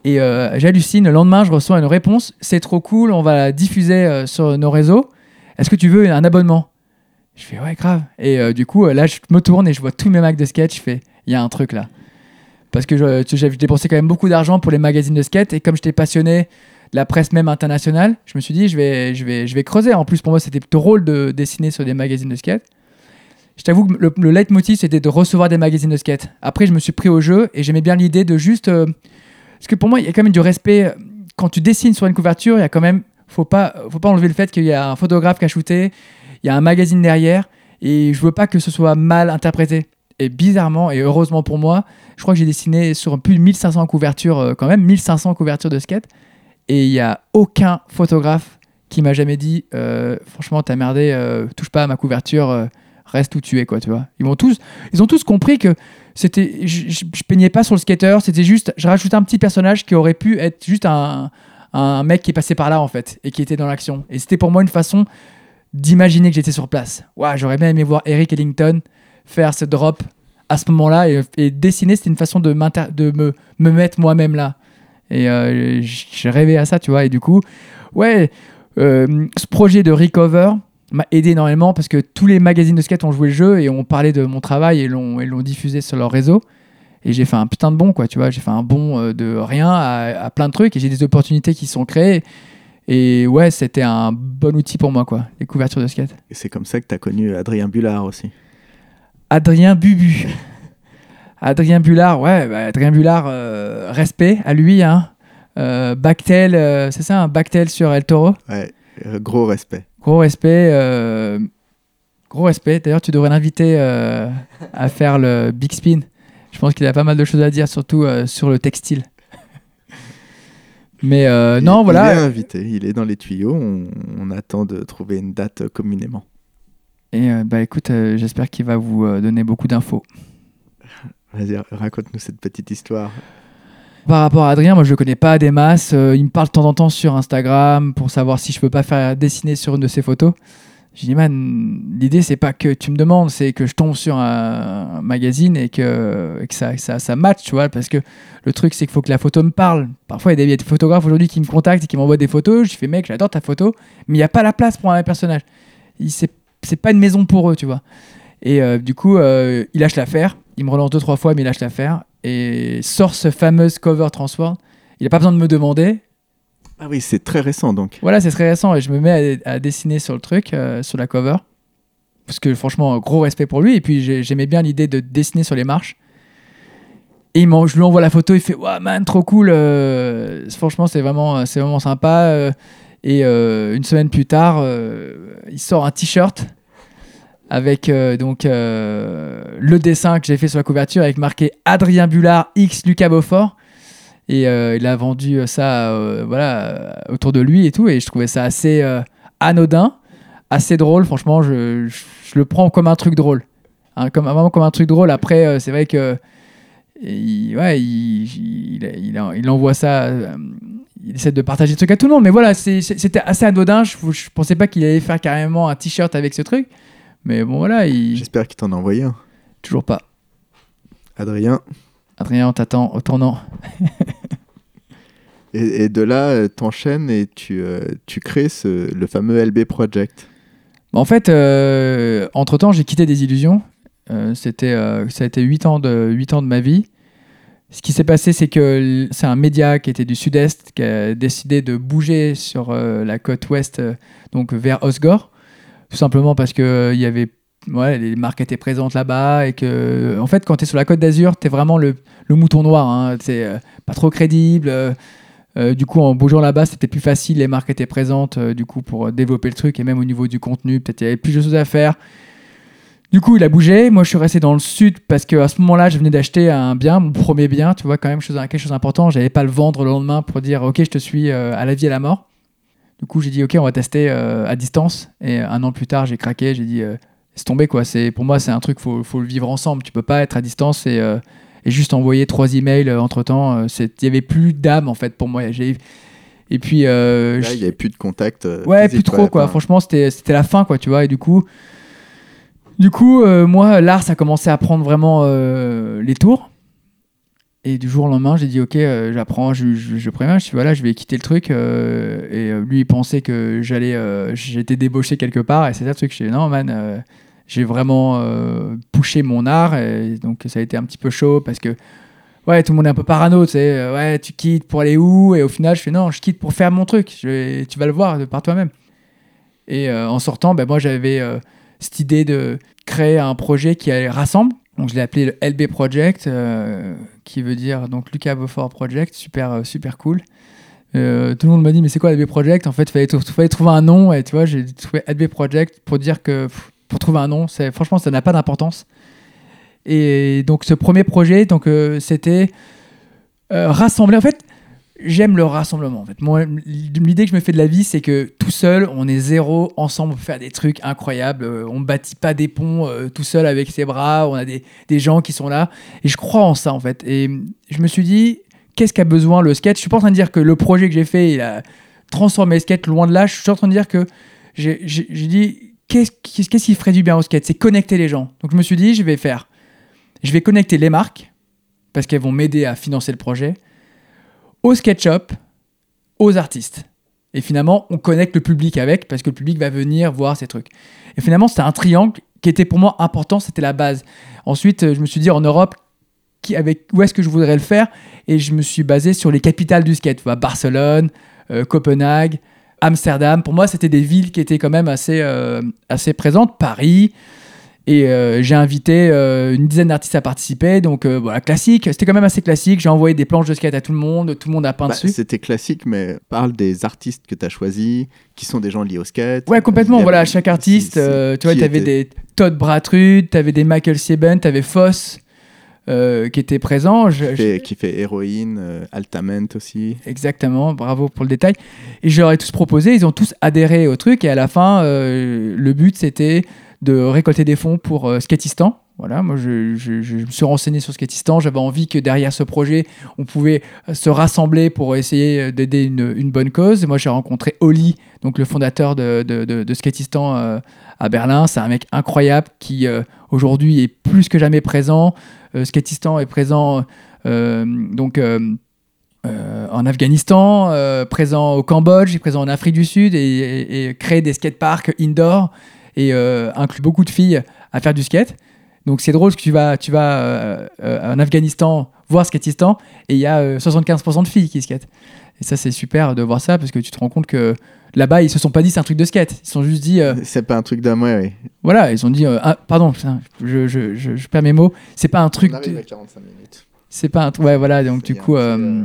Et euh, j'hallucine. Le lendemain, je reçois une réponse. C'est trop cool, on va la diffuser euh, sur nos réseaux. Est-ce que tu veux un abonnement? Je fais ouais, grave. Et euh, du coup, euh, là, je me tourne et je vois tous mes mags de skate. Je fais, il y a un truc là. Parce que je- dépensé quand même beaucoup d'argent pour les magazines de skate. Et comme j'étais passionné de la presse même internationale, je me suis dit, je vais, je vais, je vais creuser. En plus, pour moi, c'était drôle de dessiner sur des magazines de skate. Je t'avoue que le, le leitmotiv, c'était de recevoir des magazines de skate. Après, je me suis pris au jeu et j'aimais bien l'idée de juste. Parce que pour moi, il y a quand même du respect. Quand tu dessines sur une couverture, il y a quand même. Faut pas, faut pas enlever le fait qu'il y a un photographe qui a shooté, il y a un magazine derrière, et je veux pas que ce soit mal interprété. Et bizarrement, et heureusement pour moi, je crois que j'ai dessiné sur plus de 1500 couvertures, euh, quand même, 1500 couvertures de skate, et il y a aucun photographe qui m'a jamais dit, euh, franchement, t'as merdé, euh, touche pas à ma couverture, euh, reste où tu es, quoi, tu vois. Ils, vont tous, ils ont tous compris que c'était je, je, peignais pas sur le skater c'était juste je rajoutais un petit personnage qui aurait pu être juste un, un mec qui est passé par là en fait et qui était dans l'action. Et c'était pour moi une façon d'imaginer que j'étais sur place. Ouah, j'aurais bien aimé voir Eric Ellington faire ce drop à ce moment là et, dessiner c'était une façon de, de me, me mettre moi-même là. Et euh, j'ai rêvé à ça tu vois. Et du coup ouais euh, ce projet de Recover m'a aidé énormément parce que tous les magazines de skate ont joué le jeu et ont parlé de mon travail et l'ont et l'ont diffusé sur leur réseau. Et j'ai fait un putain de bon, quoi, tu vois. J'ai fait un bon euh, de rien à, à plein de trucs et j'ai des opportunités qui sont créées. Et ouais, c'était un bon outil pour moi, quoi, les couvertures de skate. Et c'est comme ça que tu as connu Adrien Bullard aussi. Adrien Bubu. Adrien Bullard, ouais, bah, Adrien Bullard, euh, respect à lui, hein. Euh, Bactel, euh, c'est ça, un Bactel sur El Toro. Ouais, gros respect. Gros respect. euh, Gros respect. D'ailleurs, tu devrais l'inviter euh, à faire le Big Spin. Je pense qu'il a pas mal de choses à dire, surtout euh, sur le textile. Mais Il- non, Il voilà. est invité, il est dans les tuyaux. On, on attend de trouver une date communément. Et bah écoute, j'espère qu'il va vous donner beaucoup d'infos. Vas-y, raconte-nous cette petite histoire. Par rapport à Adrien, moi je le connais pas des masses. Euh, il me parle de temps en temps sur Instagram pour savoir si je peux pas faire dessiner sur une de ses photos. Je dis man, l'idée c'est pas que tu me demandes, c'est que je tombe sur un, magazine et que, ça, ça, ça match, tu vois. Parce que le truc c'est qu'il faut que la photo me parle. Parfois il y a des, photographes aujourd'hui qui me contactent et qui m'envoient des photos. Je fais mec, j'adore ta photo, mais il n'y a pas la place pour un personnage. C'est c'est pas une maison pour eux, tu vois. Et euh, du coup, euh, il lâche l'affaire. Il me relance deux, trois fois, mais il lâche l'affaire. Et sort ce fameux cover transform. Il n'a pas besoin de me demander. Ah oui, c'est très récent donc. Voilà, c'est très récent. Et je me mets à, à dessiner sur le truc, euh, sur la cover. Parce que franchement, gros respect pour lui. Et puis j'ai- j'aimais bien l'idée de dessiner sur les marches. Et il je lui envoie la photo. Il fait Waouh, man, trop cool. euh, franchement, c'est vraiment, vraiment sympa. euh, Et euh, une semaine plus tard, il sort un t-shirt avec euh, donc euh, le dessin que j'ai fait sur la couverture avec marqué Adrien Bullard X Lucas Beaufort. Et euh, il a vendu ça voilà, autour de lui et tout. Et je trouvais ça assez anodin, assez drôle. Franchement, je, je- le prends comme un truc drôle. Hein, comme, vraiment comme un truc drôle. Après, c'est vrai que il, ouais, il, il, il- envoie ça. il essaie de partager le truc à tout le monde. Mais voilà, c'était assez anodin. Je, je pensais pas qu'il allait faire carrément un t-shirt avec ce truc. Mais bon, voilà, il... J'espère qu'il t'en a envoyé un. toujours pas. Adrien. Adrien, on t'attend au tournant. Et, et de là, euh, t'enchaînes et tu, euh, tu crées ce, le fameux LB Project. En fait, euh, entre-temps, j'ai quitté des illusions. Euh, c'était, ça a été 8 ans, de, 8 ans de ma vie. Ce qui s'est passé, c'est que c'est un média qui était du sud-est qui a décidé de bouger sur la côte ouest, donc vers Osgore, tout simplement parce que euh, il y avait, les marques étaient présentes là-bas et que, en fait, quand tu es sur la côte d'Azur, tu es vraiment le, mouton noir. Hein, c'est euh, pas trop crédible. euh, du coup, en bougeant là-bas, c'était plus facile. Les marques étaient présentes, du coup, pour développer le truc et même au niveau du contenu, peut-être il y avait plus de choses à faire. Du coup, il a bougé. Moi, je suis resté dans le sud parce qu'à ce moment-là, je venais d'acheter un bien, mon premier bien, tu vois, quand même quelque chose d'important. J'allais pas le vendre le lendemain pour dire, ok, je te suis à la vie et à la mort. Du coup, j'ai dit, ok, on va tester euh, à distance. Et un an plus tard, j'ai craqué. J'ai dit, euh, c'est tombé quoi. C'est pour moi, c'est un truc, faut, faut le vivre ensemble. Tu peux pas être à distance et, euh, et juste envoyer trois emails entre temps. Il y avait plus d'âme en fait pour moi. J'ai- Et puis, euh, Là, il n'y avait plus de contact. euh, Ouais, plus trop quoi. Franchement, c'était c'était la fin quoi, tu vois. Et du coup, du coup, euh, moi, l'art, ça a commencé à prendre vraiment euh, les tours. Et du jour au lendemain, j'ai dit ok, euh, j'apprends, je, je, je préviens, je suis voilà, je vais quitter le truc. euh, et euh, lui, il pensait que j'allais, j'étais débauché quelque part. Et c'est ça le truc. Je dis non, man, j'ai vraiment poussé mon art. Et donc ça a été un petit peu chaud parce que ouais, tout le monde est un peu parano, tu sais. ouais, tu quittes pour aller où Et au final, je fais non, je quitte pour faire mon truc. Tu vas le voir par toi-même. Et en sortant, ben, moi, j'avais cette idée de créer un projet qui rassemble. Donc, je l'ai appelé le LB Project, qui veut dire donc Lucas Beaufort Project, super, euh, super cool. Euh, tout le monde m'a dit, mais c'est quoi LB Project? En fait, fallait, fallait trouver un nom. Et tu vois, j'ai trouvé LB Project pour dire que, pour trouver un nom, franchement, ça n'a pas d'importance. Et donc, ce premier projet, donc, euh, c'était rassembler. En fait, j'aime le rassemblement. En fait. Moi, l'idée que je me fais de la vie, c'est que tout seul, on est zéro, ensemble, on peut faire des trucs incroyables. Euh, on bâtit pas des ponts euh, tout seul avec ses bras. On a des, des gens qui sont là. Et je crois en ça, en fait. Et je me suis dit, qu'est-ce qu'a besoin le sketch Je suis pas en train de dire que le projet que j'ai fait, il a transformé le sketch loin de là. Je suis en train de dire que j'ai dit, qu'est-ce qu'est-ce qui ferait du bien au sketch C'est connecter les gens. Donc je me suis dit, je vais faire, je vais connecter les marques parce qu'elles vont m'aider à financer le projet au SketchUp, aux artistes. Et finalement, on connecte le public avec parce que le public va venir voir ces trucs. Et finalement, c'était un triangle qui était pour moi important, c'était la base. Ensuite, euh, je me suis dit en Europe, qui, avec, où est-ce que je voudrais le faire? Et je me suis basé sur les capitales du skate, vois, Barcelone, euh, Copenhague, Amsterdam. Pour moi, c'était des villes qui étaient quand même assez, euh, assez présentes. Paris. Et euh, j'ai invité euh, une dizaine d'artistes à participer. Donc euh, voilà, classique. C'était quand même assez classique. J'ai envoyé des planches de skate à tout le monde. Tout le monde a peint bah, dessus. C'était classique, mais parle des artistes que tu as choisis, qui sont des gens liés au skate. Ouais, complètement. Voilà, chaque artiste, tu vois, qui tu avais était- des Todd Bratrud, tu avais des Michael Seben, tu avais Foss euh, qui étaient présents. Je- qui fait, qui fait Héroïne, euh, Altament aussi. Exactement, bravo pour le détail. Et je leur ai tous proposé, ils ont tous adhéré au truc. Et à la fin, euh, le but, c'était de récolter des fonds pour euh, Skatistan. Voilà, moi, je, me suis renseigné sur Skatistan. J'avais envie que derrière ce projet, on pouvait euh, se rassembler pour essayer euh, d'aider une, bonne cause. Et moi, j'ai rencontré Oli, donc le fondateur de, Skatistan à Berlin. C'est un mec incroyable qui, aujourd'hui, est plus que jamais présent. Skatistan est présent donc, en Afghanistan, présent au Cambodge, présent en Afrique du Sud et, et- et crée des skateparks indoor et euh, inclut beaucoup de filles à faire du skate. Donc c'est drôle parce que tu vas, tu vas euh, euh, en Afghanistan voir Skatistan et il y a euh, 75% de filles qui skatent. Et ça c'est super de voir ça parce que tu te rends compte que là-bas ils se sont pas dit c'est un truc de skate. Ils se sont juste dit euh, C'est pas un truc d'homme, ouais, ouais. voilà, ils ont dit euh, ah, pardon, je, je, je, je perds mes mots. C'est pas un truc. On arrive de- à 45 minutes. C'est pas un. Ouais voilà donc du coup. euh, euh,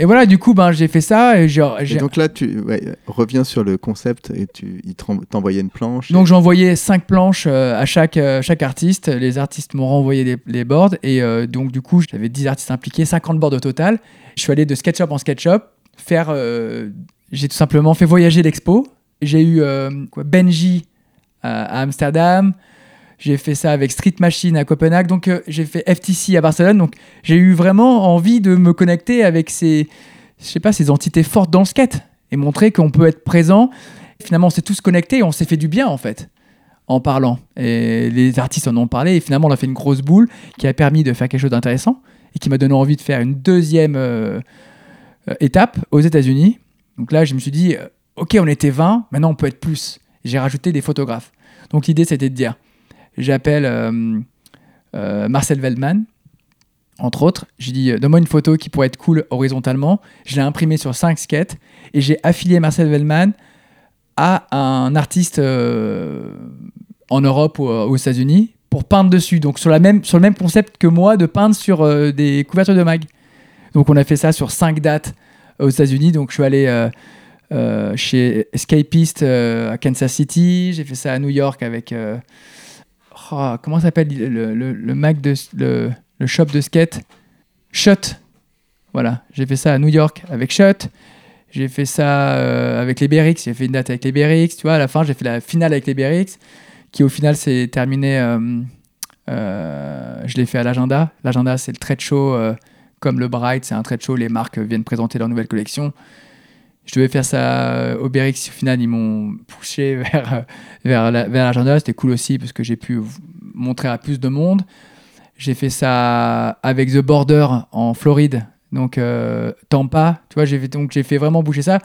Et voilà, du coup, ben, j'ai fait ça. Et, genre, Et j'ai- donc là, tu ouais, reviens sur le concept et tu il t'en- t'envoyait une planche. Donc envoyé cinq planches euh, à chaque, euh, chaque artiste. Les artistes m'ont renvoyé les, boards et euh, donc du coup j'avais 10 artistes impliqués, 50 boards au total. Je suis allé de SketchUp en SketchUp faire. j'ai tout simplement fait voyager l'expo. J'ai eu quoi, Benji à Amsterdam. J'ai fait ça avec Street Machine à Copenhague. Donc euh, j'ai fait FTC à Barcelone. Donc j'ai eu vraiment envie de me connecter avec ces, je sais pas, ces entités fortes dans le skate et montrer qu'on peut être présent. Finalement, on s'est tous connectés et on s'est fait du bien en fait en parlant. Et les artistes en ont parlé et finalement, on a fait une grosse boule qui a permis de faire quelque chose d'intéressant et qui m'a donné envie de faire une deuxième euh, euh, étape aux États-Unis. Donc là, je me suis dit, ok, on était 20, maintenant on peut être plus. J'ai rajouté des photographes. Donc l'idée, c'était de dire, j'appelle euh, euh, Marcel Veldman, entre autres. J'ai dit, euh, donne-moi une photo qui pourrait être cool horizontalement. Je l'ai imprimée sur 5 skates et j'ai affilié Marcel Veldman à un artiste en Europe ou aux États-Unis pour peindre dessus. Donc sur, la même, sur le même concept que moi de peindre sur des couvertures de mag. Donc on a fait ça sur 5 dates aux États-Unis. Donc je suis allé chez Escapist à Kansas City. J'ai fait ça à New York avec. Oh, comment s'appelle le, le, de. Le, shop de skate? Shut. Voilà, j'ai fait ça à New York avec Shut. J'ai fait ça euh, avec les BRX. J'ai fait une date avec les BRX. Tu vois, à la fin, j'ai fait la finale avec les BRX, qui au final s'est terminé. euh, euh, je l'ai fait à l'agenda. L'agenda, c'est le trade show, comme le Bright, c'est un trade show. Les marques viennent présenter leur nouvelle collection. Je devais faire ça euh, au BRX. Au final, ils m'ont poussé vers, euh, vers la- vers. C'était cool aussi parce que j'ai pu montrer à plus de monde. J'ai fait ça avec The Border en Floride, donc euh, Tampa. Tu vois, j'ai fait, donc j'ai fait vraiment bouger ça.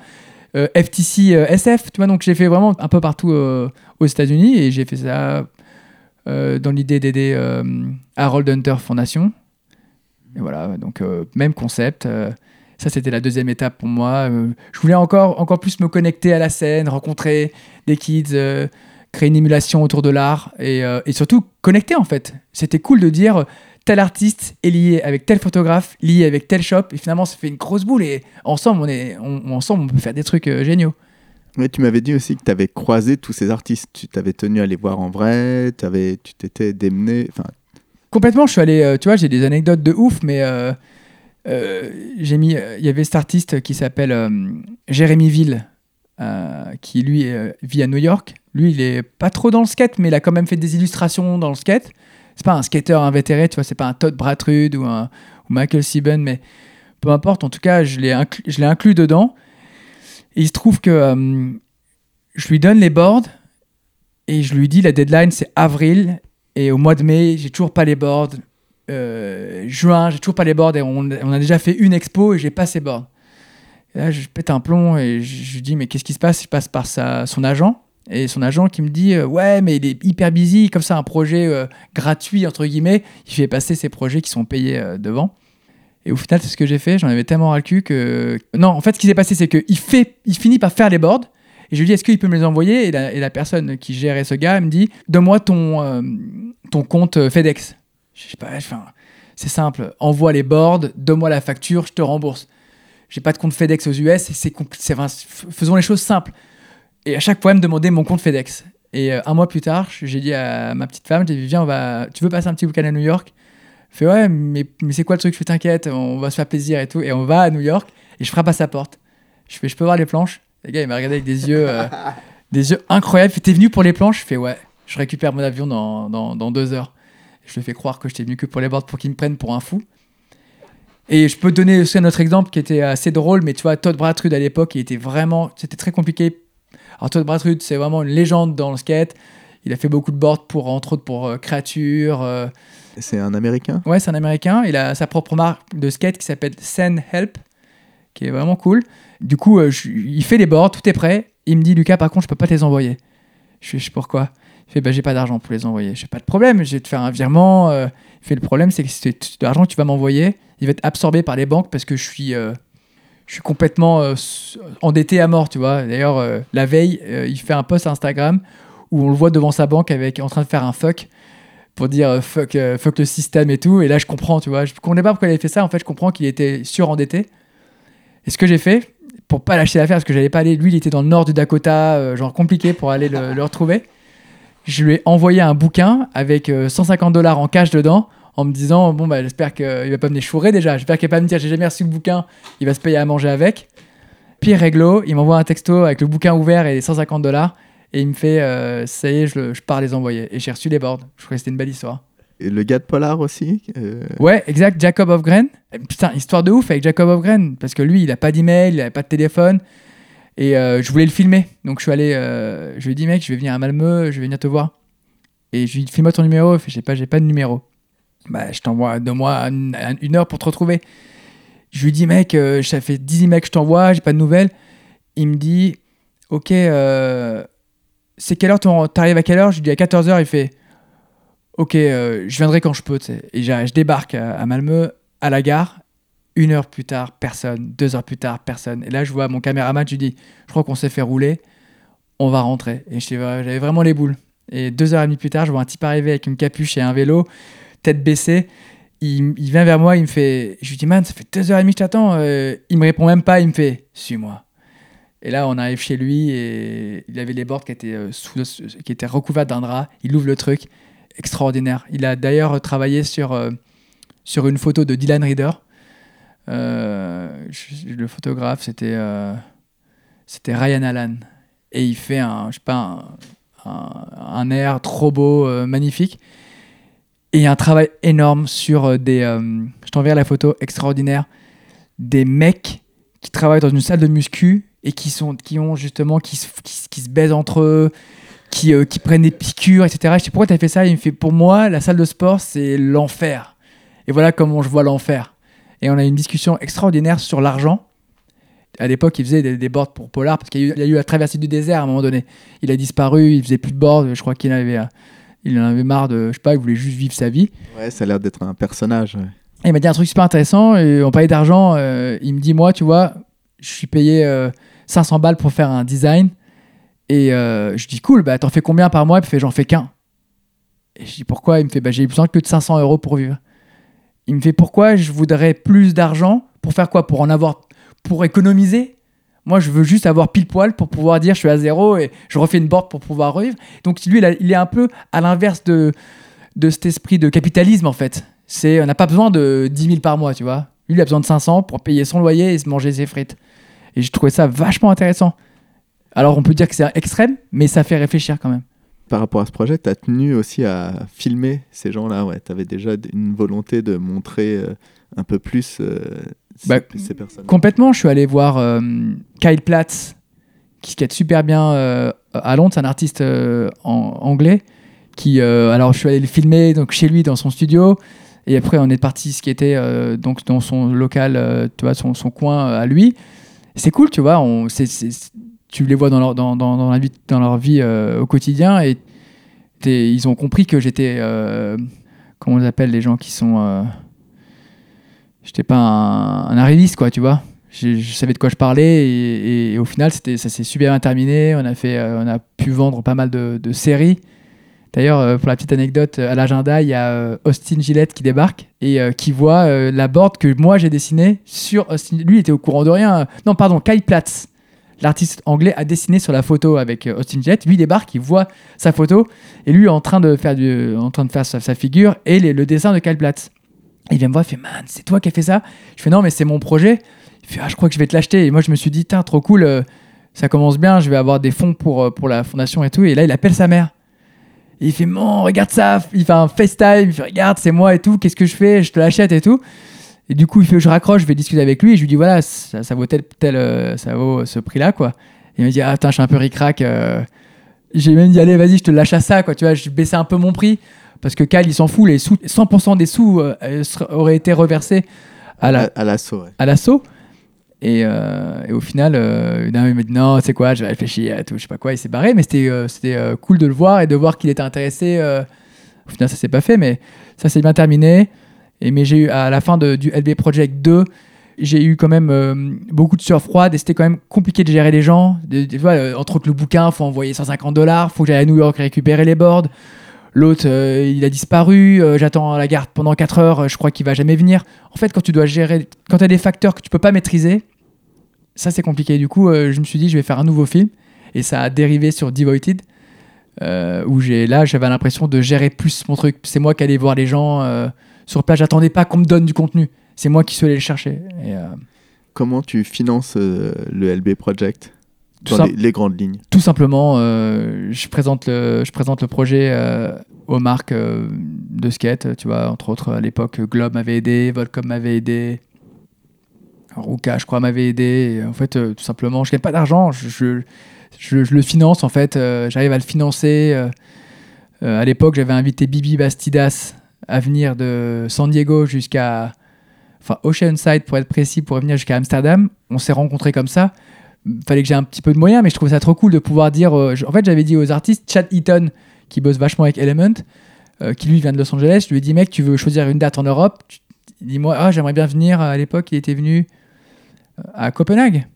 Euh, FTC SF, tu vois, donc j'ai fait vraiment un peu partout aux États-Unis et j'ai fait ça dans l'idée d'aider Harold Hunter Foundation. Et voilà, donc même concept. Ça, c'était la deuxième étape pour moi. Euh, je voulais encore, encore plus me connecter à la scène, rencontrer des kids, euh, créer une émulation autour de l'art et, euh, et surtout connecter en fait. C'était cool de dire tel artiste est lié avec tel photographe, lié avec tel shop et finalement ça fait une grosse boule et ensemble on, est, on, ensemble, on peut faire des trucs euh, géniaux. Ouais, tu m'avais dit aussi que tu avais croisé tous ces artistes. Tu t'avais tenu à les voir en vrai, tu t'étais démené. Complètement, je suis allé, euh, tu vois, j'ai des anecdotes de ouf, mais euh, j'ai mis, euh, il y avait cet artiste qui s'appelle euh, Jérémy Ville, euh, qui lui euh, vit à New York. Lui, il est pas trop dans le skate, mais il a quand même fait des illustrations dans le skate. C'est pas un skater invétéré, tu vois, c'est pas un Todd Bratrud ou un ou Michael Sieben, mais peu importe. En tout cas, je l'ai inclus, je l'ai inclus dedans. Et il se trouve que euh, je lui donne les boards et je lui dis la deadline c'est avril et au mois de mai, j'ai toujours pas les boards. Euh, juin, j'ai toujours pas les boards et on, a déjà fait une expo et j'ai pas ces boards. Et là, je pète un plomb et je, lui dis mais qu'est-ce qui se passe? Je passe par sa, son agent et son agent qui me dit euh, ouais mais il est hyper busy comme ça un projet euh, gratuit entre guillemets. Il fait passer ses projets qui sont payés devant. Et au final, c'est ce que j'ai fait. J'en avais tellement ras le cul que non. En fait, ce qui s'est passé, c'est que il fait, il finit par faire les boards. Et je lui dis, est-ce qu'il peut me les envoyer? Et la, personne qui gérait ce gars me dit, donne-moi ton, ton compte FedEx. Je sais pas, enfin, c'est simple. Envoie les boards, donne-moi la facture, je te rembourse. J'ai pas de compte FedEx aux US, c'est enfin, faisons les choses simples. Et à chaque fois, elle me demandait mon compte FedEx. Et euh, un mois plus tard, j'ai dit à ma petite femme, j'ai dit, viens, on va, tu veux passer un petit week-end à New York? Elle fait, ouais, mais, mais c'est quoi le truc? Je fais, t'inquiète, on va se faire plaisir et tout. Et on va à New York, et je frappe à sa porte. Je fais, je peux voir les planches? Le gars, il m'a regardé avec des yeux, euh, des yeux incroyables. T'es venu pour les planches? Je fais, ouais, je récupère mon avion dans, dans, dans deux heures. Je lui fais croire que j'étais venu que pour les boards pour qu'il me prenne pour un fou. Et je peux te donner aussi un autre exemple qui était assez drôle, mais tu vois, Todd Bratrud à l'époque, il était vraiment. C'était très compliqué. Alors, Todd Bratrud, c'est vraiment une légende dans le skate. Il a fait beaucoup de boards pour, entre autres, pour euh, Créature. euh, c'est un américain? Ouais, c'est un américain. Il a sa propre marque de skate qui s'appelle Send Help, qui est vraiment cool. Du coup, euh, je- il fait les boards, tout est prêt. Il me dit, Lucas, par contre, je peux pas te les envoyer. Je je sais pourquoi. Bah, j'ai pas d'argent pour les envoyer. Je fais, pas de problème, je vais te faire un virement. euh. Il fait, le problème, c'est que c'est l'argent que tu vas m'envoyer, il va être absorbé par les banques parce que je suis, euh, je suis complètement euh, endetté à mort, tu vois. D'ailleurs, euh, la veille, euh, il fait un post Instagram où on le voit devant sa banque avec, en train de faire un fuck pour dire euh, fuck, euh, le système et tout. Et là, je comprends, tu vois. Je comprenais pas pourquoi il avait fait ça. En fait, je comprends qu'il était surendetté. Et ce que j'ai fait, pour pas lâcher l'affaire, parce que j'allais pas aller, lui il était dans le nord du Dakota, euh, genre compliqué pour aller le, le retrouver, je lui ai envoyé un bouquin avec euh, 150 dollars en cash dedans, en me disant, bon bah j'espère qu'il va pas me les chourer déjà, j'espère qu'il va pas me dire j'ai jamais reçu le bouquin, il va se payer à manger avec. Pire réglo, il m'envoie un texto avec le bouquin ouvert et les 150 dollars, et il me fait, euh, ça y est, je, pars les envoyer. Et j'ai reçu les boards, je crois que c'était une belle histoire. Et le gars de Polar aussi euh, Ouais, exact, Jacob of Gren. Putain, histoire de ouf avec Jacob of Gren, parce que lui, il a pas d'email, il a pas de téléphone, et euh, je voulais le filmer. Donc je suis allé, euh, je lui ai dit, mec, je vais venir à Malmö, je vais venir te voir. Et je lui ai dit, file-moi ton numéro, il fait, pas, j'ai pas de numéro. Bah, je t'envoie, donne-moi une, heure pour te retrouver. Je lui dis, mec, euh, ça fait 10 emails que je t'envoie, j'ai pas de nouvelles. Il me dit, ok, c'est quelle heure t'arrives à quelle heure? Je lui dis à 14h, il fait, ok, je viendrai quand je peux. Et je débarque à, à Malmö, à la gare. Une heure plus tard, personne. Deux heures plus tard, personne. Et là, je vois mon caméraman, je lui dis, je crois qu'on s'est fait rouler, on va rentrer. Et j'avais vraiment les boules. Et deux heures et demie plus tard, je vois un type arriver avec une capuche et un vélo, tête baissée. Il, vient vers moi, il me fait. Je lui dis, man, ça fait deux heures et demie que je t'attends. Euh, il me répond même pas, il me fait, suis-moi. Et là, on arrive chez lui et il avait les bords qui étaient, euh, sous d'un drap. Il ouvre le truc. Extraordinaire. Il a d'ailleurs travaillé sur, euh, sur une photo de Dylan Reader. Euh, le photographe, c'était euh, c'était Ryan Allen. Et il fait un, je sais pas, un, un- air trop beau, euh, magnifique. Et un travail énorme sur des. je t'enverrai la photo extraordinaire. Des mecs qui travaillent dans une salle de muscu et qui, sont, qui ont justement. qui se, qui, se- baisent entre eux, qui, qui prennent des piqûres, etc. Je sais pourquoi tu as fait ça. Il me fait Pour moi, la salle de sport, c'est l'enfer. Et voilà comment je vois l'enfer. Et on a eu une discussion extraordinaire sur l'argent. À l'époque, il faisait des, des boards pour Polar parce qu'il y, a eu- la traversée du désert à un moment donné. Il a disparu, il faisait plus de boards. Je crois qu'il avait, euh, il en avait marre de, je sais pas, il voulait juste vivre sa vie. Ouais, ça a l'air d'être un personnage. ouais. Et il m'a dit un truc super intéressant. Et on parlait d'argent. euh, il me dit Moi, tu vois, je suis payé euh, 500 balles pour faire un design. Et euh, je dis Cool, bah t'en fais combien par mois? Il me fait J'en fais qu'un. Et je dis Pourquoi? Il me fait bah, J'ai besoin que de 500 euros pour vivre. Il me fait Pourquoi je voudrais plus d'argent Pour faire quoi? Pour en avoir. Pour économiser? Moi, je veux juste avoir pile poil pour pouvoir dire je suis à zéro et je refais une board pour pouvoir revivre. Donc, lui, il, est un peu à l'inverse de, de cet esprit de capitalisme, en fait. C'est, on n'a pas besoin de 10 000 par mois, tu vois. Lui, il a besoin de 500 pour payer son loyer et se manger ses frites. Et je trouvais ça vachement intéressant. Alors, on peut dire que c'est extrême, mais ça fait réfléchir quand même. Par rapport à ce projet, tu as tenu aussi à filmer ces gens-là. Ouais. Tu avais déjà une volonté de montrer euh, un peu plus euh, ces- Bah, ces, personnes. Complètement, je suis allé voir euh, Kyle Platz, qui skate super bien à Londres, c'est un artiste en- anglais. Qui, alors, je suis allé le filmer donc, chez lui dans son studio. Et après, on est parti skater euh, donc, dans son local, tu vois, son, son coin à lui. C'est cool, tu vois. On, c'est- c'est- tu les vois dans leur, dans, dans, la vie, dans leur vie euh, au quotidien. Et ils ont compris que j'étais. euh, comment on les appelle les gens qui sont. euh, j'étais pas un, un arriviste, quoi, tu vois. Je, savais de quoi je parlais et, au final, c'était, ça s'est super bien terminé. On a, fait, euh, on a pu vendre pas mal de, séries. D'ailleurs, pour la petite anecdote, à l'agenda, il y a Austin Gillette qui débarque et qui voit la board que moi j'ai dessinée sur Austin. Lui, il était au courant de rien. Non, pardon, Kyle Platz, l'artiste anglais, a dessiné sur la photo avec euh, Austin Gillette. Lui, débarque, il voit sa photo et lui en train de faire, en train de faire sa, figure et le dessin de Kyle Platz. Il vient me voir, il fait Man, c'est toi qui as fait ça? Je fais Non, mais c'est mon projet. Il fait Ah, je crois que je vais te l'acheter. Et moi, je me suis dit Tiens, trop cool, euh, ça commence bien, je vais avoir des fonds pour, euh, pour la fondation et tout. Et là, il appelle sa mère. Et il fait Mon, regarde ça Il fait un FaceTime, il fait Regarde, c'est moi et tout, qu'est-ce que je fais? Je te l'achète et tout. Et du coup, il fait Je raccroche, je vais discuter avec lui. Et je lui dis Voilà, ça, ça vaut tel, tel euh, ça vaut ce prix-là, quoi. Et il me dit Ah, putain, je suis un peu ric-rac. euh. J'ai même dit Allez, vas-y, je te lâche à ça, quoi. Tu vois, je baissais un peu mon prix. Parce que Cal, il s'en fout, les sous, 100% des sous euh, auraient été reversés à la, À, à l'assaut, ouais. à l'assaut. Et, et au final, non, il m'a dit non, c'est quoi, je vais réfléchir à tout, je sais pas quoi, il s'est barré, mais c'était c'était cool de le voir et de voir qu'il était intéressé. Au final, ça s'est pas fait, mais ça s'est bien terminé. Mais j'ai eu, à la fin du LB Project 2, j'ai eu quand même euh, beaucoup de sueur froide et c'était quand même compliqué de gérer les gens. Euh, entre autres, le bouquin, faut envoyer 150 dollars, faut que j'aille à New York récupérer les boards. L'autre, euh, il a disparu, j'attends la gare pendant 4 heures, je crois qu'il va jamais venir. En fait, quand tu dois gérer, quand tu as des facteurs que tu peux pas maîtriser, ça c'est compliqué. Du coup, je me suis dit, je vais faire un nouveau film. Et ça a dérivé sur Devoted, où j'ai là, j'avais l'impression de gérer plus mon truc. C'est moi qui allais voir les gens sur place. J'attendais pas qu'on me donne du contenu. C'est moi qui suis allé le chercher. Et, euh, Comment tu finances euh, le LB Project Tout dans les, les grandes lignes? Tout simplement, euh, je, présente le, je présente le projet aux marques de skate. Tu vois, entre autres, à l'époque, Globe m'avait aidé, Volcom m'avait aidé. Ruka, je crois, m'avait aidé. Et en fait, tout simplement, je gagne pas d'argent. Je, je, je- je le finance, en fait. J'arrive à le financer. à l'époque, j'avais invité Bibi Bastidas à venir de San Diego jusqu'à. Enfin, Oceanside, pour être précis, pour venir jusqu'à Amsterdam. On s'est rencontrés comme ça. Fallait que j'ai un petit peu de moyens, mais je trouvais ça trop cool de pouvoir dire. euh, en fait, j'avais dit aux artistes, Chad Eaton, qui bosse vachement avec Element, euh, qui lui vient de Los Angeles, je lui ai dit, mec, tu veux choisir une date en Europe? Dis-moi, ah, j'aimerais bien venir. À l'époque, il était venu euh, à Copenhague.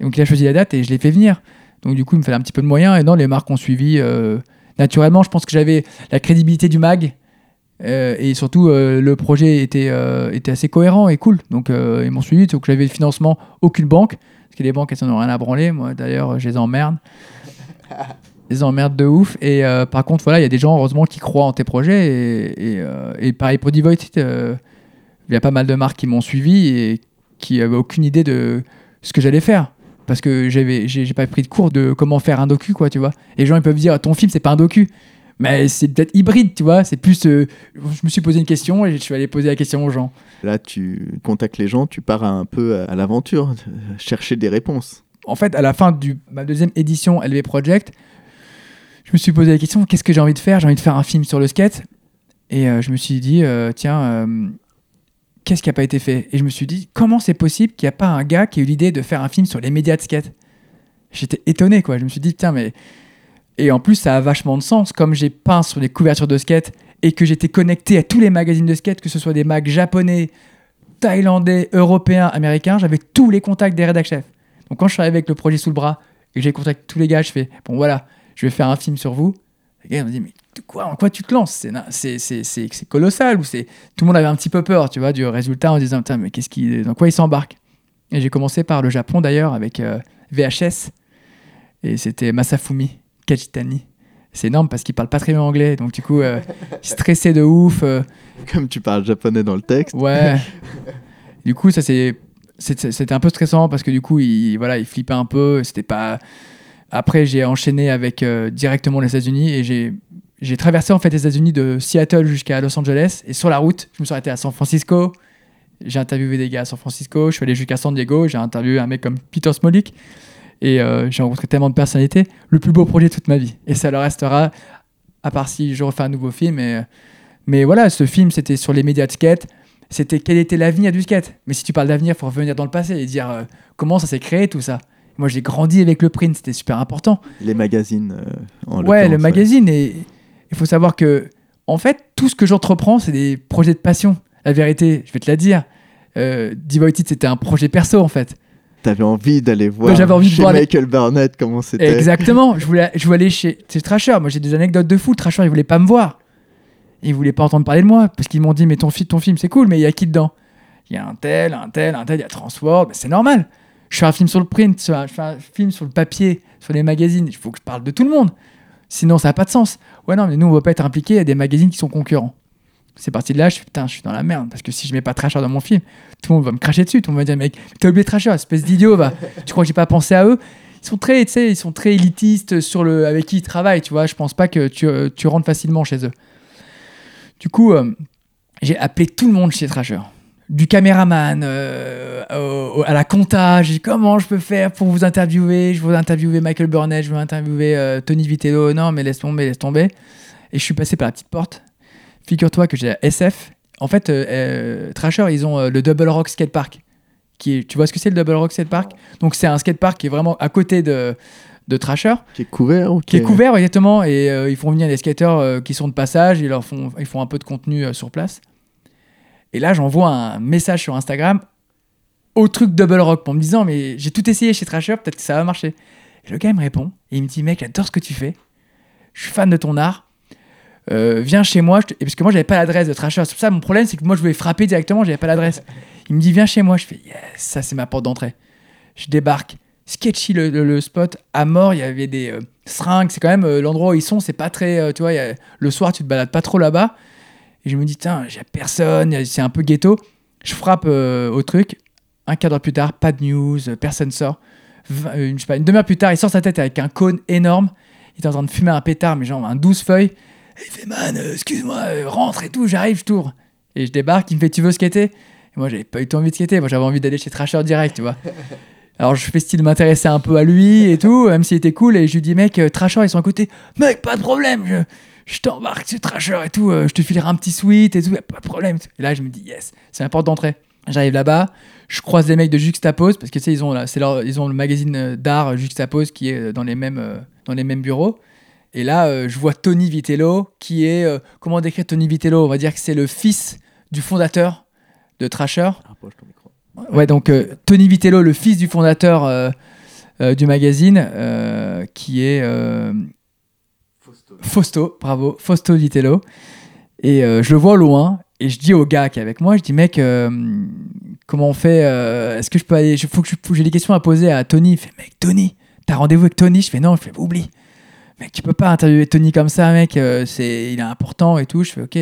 Donc, il a choisi la date et je l'ai fait venir. Donc, du coup, il me fallait un petit peu de moyens. Et non, les marques ont suivi naturellement. Je pense que j'avais la crédibilité du mag. Euh, et surtout, euh, le projet était, euh, était assez cohérent et cool. Donc, ils m'ont suivi. Donc, j'avais le financement, aucune banque. Parce que les banques, elles n'en ont rien à branler. Moi, d'ailleurs, je les emmerde. Je les emmerde de ouf. Et par contre, voilà, il y a des gens, heureusement, qui croient en tes projets. Et, pareil pour Devoted, euh, il y a pas mal de marques qui m'ont suivi et qui n'avaient aucune idée de ce que j'allais faire. Parce que j'avais, j'ai pas pris de cours de comment faire un docu, quoi, tu vois. Et les gens, ils peuvent dire, ton film, c'est pas un docu. Mais c'est peut-être hybride, tu vois. C'est plus. euh, je me suis posé une question et je suis allé poser la question aux gens. Là, tu contactes les gens, tu pars un peu à, l'aventure, chercher des réponses. en fait, à la fin de ma deuxième édition LV Project, je me suis posé la question qu'est-ce que j'ai envie de faire? J'ai envie de faire un film sur le skate. Et euh, je me suis dit euh, tiens, qu'est-ce qui n'a pas été fait? Et je me suis dit comment c'est possible qu'il n'y a pas un gars qui ait eu l'idée de faire un film sur les médias de skate? J'étais étonné, quoi. Je me suis dit tiens, mais. Et en plus, ça a vachement de sens. Comme j'ai peint sur des couvertures de skate et que j'étais connecté à tous les magazines de skate, que ce soit des mags japonais, thaïlandais, européens, américains, j'avais tous les contacts des rédac chefs. Donc quand je suis arrivé avec le projet sous le bras et que j'ai contacté tous les gars, je fais bon voilà, je vais faire un film sur vous. Les gars ils me disent mais de quoi, en quoi tu te lances? C'est colossal ou tout le monde avait un petit peu peur, tu vois, du résultat en disant mais qu'est-ce qui dans quoi il s'embarque Et j'ai commencé par le Japon d'ailleurs avec euh, VHS et c'était Masafumi Kajitani. C'est énorme parce qu'il parle pas très bien anglais, donc du coup euh, il stressait de ouf. euh, Comme tu parles japonais dans le texte. Ouais. du coup, ça c'est c'est- c'était un peu stressant parce que du coup, il voilà, il flippait un peu. C'était pas. Après, j'ai enchaîné avec euh, directement les États-Unis et j'ai j'ai traversé en fait les États-Unis de Seattle jusqu'à Los Angeles et sur la route, je me suis arrêté à San Francisco. J'ai interviewé des gars à San Francisco. Je suis allé jusqu'à San Diego. J'ai interviewé un mec comme Peter Smolik et euh, j'ai rencontré tellement de personnalités. Le plus beau projet de toute ma vie et ça le restera. À part si je refais un nouveau film. Et, mais voilà, ce film, c'était sur les médias de skate c'était quel était l'avenir du skate? Mais si tu parles d'avenir, il faut revenir dans le passé et dire euh, comment ça s'est créé tout ça. Moi, j'ai grandi avec le print, c'était super important. Les magazines. euh, en ouais, le magazine. Et il faut savoir que, en fait, tout ce que j'entreprends, c'est des projets de passion. La vérité, je vais te la dire. Euh, Devoted, c'était un projet perso, en fait. T'avais envie d'aller voir j'avais envie de voir les- Michael Burnett comment c'était. Exactement. Je voulais, je voulais aller chez. C'est Trasher. Moi, j'ai des anecdotes de fou. Trasher, il voulait pas me voir. Il voulait pas entendre parler de moi parce qu'ils m'ont dit Mais ton, fi- ton film, c'est cool, mais il y a qui dedans? Il y a un tel, un tel, un tel, il y a Transworld. C'est normal. Je fais un film sur le print, je fais un film sur le papier, sur les magazines. Il faut que je parle de tout le monde. Sinon, ça n'a pas de sens. Ouais, non, mais nous, on va pas être impliqués à des magazines qui sont concurrents. C'est parti de là, je suis putain, je suis dans la merde. Parce que si je mets pas Trasher dans mon film, tout le monde va me cracher dessus. Tout le monde va dire, mec, t'as oublié Trasher, espèce d'idiot, va. Tu crois que j'ai pas pensé à eux? Ils sont très, tu sais, ils sont très élitistes sur le avec qui ils travaillent, tu vois. Je pense pas que tu, euh, tu rentres facilement chez eux. Du coup, euh, j'ai appelé tout le monde chez Trasher. Du caméraman euh, au- au- à la compta, j'ai dit comment je peux faire pour vous interviewer? Je veux interviewer Michael Burnett, je veux interviewer euh, Tony Vitello. Non, mais laisse tomber, laisse tomber. Et je suis passé par la petite porte. Figure-toi que j'ai la SF. En fait, euh, euh, Trasher, ils ont euh, le Double Rock Skate Park. Qui est- tu vois ce que c'est le Double Rock Skate Park? Donc, c'est un skate park qui est vraiment à côté de, de Trasher Qui est couvert ou qui est couvert exactement et euh, ils font venir les skateurs euh, qui sont de passage ils leur font ils font un peu de contenu euh, sur place. Et là j'envoie un message sur Instagram au truc Double Rock pour me disant mais j'ai tout essayé chez Trasher peut-être que ça va marcher. Et le gars il me répond et il me dit mec j'adore ce que tu fais. Je suis fan de ton art Euh, viens chez moi et parce que moi j'avais pas l'adresse de Trasher c'est pour ça mon problème c'est que moi je voulais frapper directement j'avais pas l'adresse il me dit viens chez moi je fais yes ça c'est ma porte d'entrée Je débarque, sketchy le, le- spot, à mort, il y avait des euh, seringues, c'est quand même euh, l'endroit où ils sont, c'est pas très, euh, tu vois, le soir tu te balades pas trop là-bas. Et je me dis, tiens, j'ai personne, c'est un peu ghetto. Je frappe au truc, un quart d'heure plus tard, pas de news, personne sort. Une, je sais pas, une demi-heure plus tard, il sort sa tête avec un cône énorme. Il est en train de fumer un pétard, mais genre un 12 feuilles. Il fait, man, euh, excuse-moi, euh, rentre et tout, j'arrive, je tourne. Et je débarque, il me fait, tu veux skater? Et moi, j'avais pas eu tout envie de skater. Moi, j'avais envie d'aller chez Trasher direct, tu vois. Alors, je fais style de m'intéresser un peu à lui et tout, même s'il était cool. Et je lui dis, mec, euh, Trasher, ils sont à côté. Mec, pas de problème, je, je t'embarque sur Trasher et tout. je te filerai un petit suite et tout, y a pas de problème. Et là, je me dis, yes, c'est la porte d'entrée. J'arrive là-bas, je croise les mecs de Juxtapose parce que tu sais, ils ont, là, c'est leur- ils ont le magazine d'art Juxtapose qui est dans les mêmes, dans les mêmes bureaux. Et là, euh, je vois Tony Vitello qui est. euh, comment décrire Tony Vitello? On va dire que c'est le fils du fondateur de Trasher. Rapproche ton micro. Ouais, donc euh, Tony Vitello, le fils du fondateur euh, euh, du magazine, euh, qui est euh, Fausto, bravo, Fausto Vitello. Et euh, je le vois au loin, et je dis au gars qui est avec moi, je dis mec, euh, comment on fait euh, Est-ce que je peux aller Il faut que je- faut que j'ai des questions à poser à Tony. Il fait mec, Tony, t'as rendez-vous avec Tony? Je fais non, je fais oublie. Mec, tu peux pas interviewer Tony comme ça, mec. euh, c'est, il est important et tout. Je fais ok. Je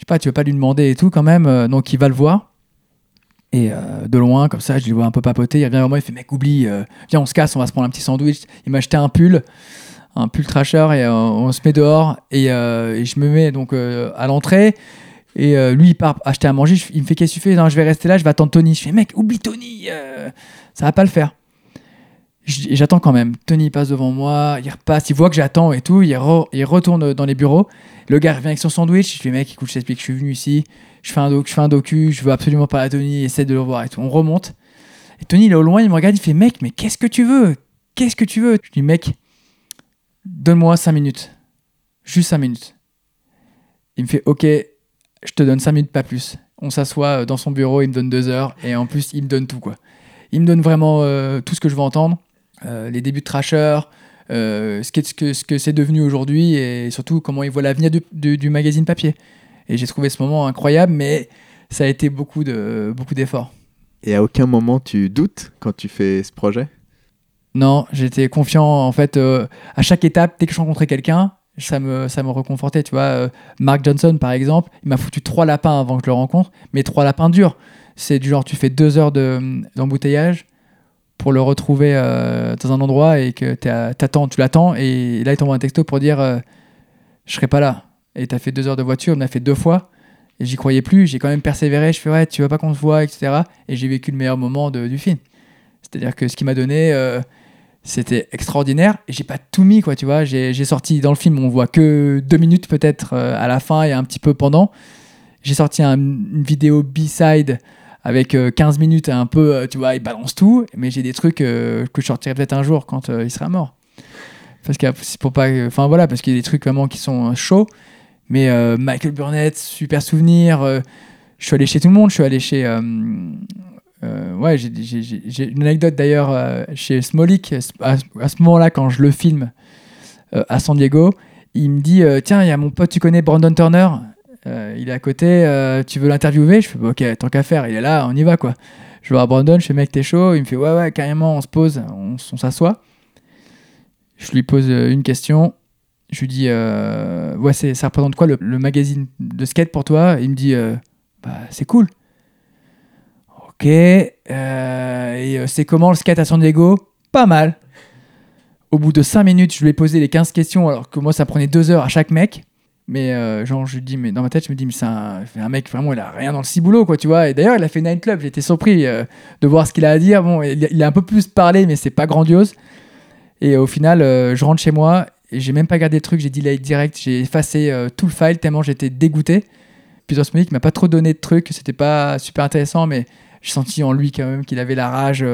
sais pas, tu veux pas lui demander et tout quand même. euh, donc il va le voir. Et euh, de loin, comme ça, je le vois un peu papoter. Il revient vers moi, il fait Mec, oublie, euh, viens, on se casse, on va se prendre un petit sandwich. Il m'a acheté un pull, un pull trasher, et euh, on se met dehors. Et, euh, je me mets donc euh, à l'entrée. Et euh, lui, il part acheter à manger. Il me fait Qu'est-ce que tu fais? Non, je vais rester là, je vais attendre Tony. Je fais Mec, oublie Tony, euh, ça va pas le faire. J'attends quand même. Tony passe devant moi, il repasse, il voit que j'attends et tout. Il, re- il retourne dans les bureaux. Le gars revient avec son sandwich. Je lui dis Mec, écoute, je t'explique, je suis venu ici je fais un doc, je fais un docu, je veux absolument parler à Tony, essaie de le voir et tout. On remonte. Et Tony, il est au loin, il me regarde, il fait Mec, mais qu'est-ce que tu veux? Qu'est-ce que tu veux? Je dis Mec, donne-moi 5 minutes. Juste 5 minutes. Il me fait Ok, je te donne 5 minutes, pas plus. On s'assoit euh, dans son bureau, il me donne 2 heures et en plus, il me donne tout, quoi. Il me donne vraiment euh, tout ce que je veux entendre les débuts de Trasher, euh, ce que ce que c'est devenu aujourd'hui et surtout comment il voit l'avenir du, du- du magazine papier. Et j'ai trouvé ce moment incroyable, mais ça a été beaucoup de beaucoup d'efforts. Et à aucun moment tu doutes quand tu fais ce projet? Non, j'étais confiant. En fait, euh, à chaque étape, dès que je rencontrais quelqu'un, ça me, ça me reconfortait. Tu vois, euh, Mark Johnson, par exemple, il m'a foutu trois lapins avant que je le rencontre, mais trois lapins durs. C'est du genre, tu fais deux heures de- d'embouteillage pour le retrouver euh, dans un endroit et que t'attends, tu l'attends, et là, il t'envoie un texto pour dire euh, Je serai pas là. Et t'as fait deux heures de voiture, me l'a fait deux fois. Et j'y croyais plus, j'ai quand même persévéré. Je fais ouais, tu veux pas qu'on se voit, etc. Et j'ai vécu le meilleur moment du film. C'est-à-dire que ce qu'il m'a donné, euh, c'était extraordinaire. Et j'ai pas tout mis, quoi, tu vois. J'ai sorti dans le film, on voit que deux minutes peut-être à la fin et un petit peu pendant. J'ai sorti un- une vidéo B-side avec euh, 15 minutes, un peu, euh, tu vois, il balance tout. Mais j'ai des trucs euh, que je sortirai peut-être un jour quand euh, il sera mort. Parce pas. Enfin voilà, parce qu'il y a des trucs vraiment qui sont euh, chauds. Mais euh, Michael Burnett, super souvenir. euh, je suis allé chez tout le monde. Je suis allé chez. euh, euh, ouais, j'ai- une anecdote d'ailleurs euh, chez Smolik. À, à ce moment-là, quand je le filme euh, à San Diego, il me dit euh, Tiens, il y a mon pote, tu connais Brandon Turner? Euh, Il est à côté, euh, tu veux l'interviewer? Je fais bah, Ok, tant qu'à faire, il est là, on y va quoi. Je voir Brandon, je fais Mec, t'es chaud? Il me fait Ouais, ouais, carrément, on se pose, on, s'assoit. Je lui pose euh, une question. Je lui dis, euh, ça représente quoi le, magazine de skate pour toi? Il me dit, bah, c'est cool. Ok. et c'est comment le skate à San Diego? Pas mal. Au bout de 5 minutes, je lui ai posé les 15 questions, alors que moi, ça prenait 2 heures à chaque mec. Mais euh, genre, je dis, mais dans ma tête, je me dis, mais c'est un, un mec vraiment, il a rien dans le ciboulot, quoi, tu vois. Et d'ailleurs, il a fait Nine Club, j'ai été surpris euh, de voir ce qu'il a à dire. Bon, il, il a un peu plus parlé, mais c'est pas grandiose. Et au final, euh, je rentre chez moi et j'ai même pas gardé le truc, j'ai delete direct, j'ai effacé tout le file tellement j'étais dégoûté. Peter Smolik m'a pas trop donné de trucs, c'était pas super intéressant, mais j'ai senti en lui quand même qu'il avait la rage,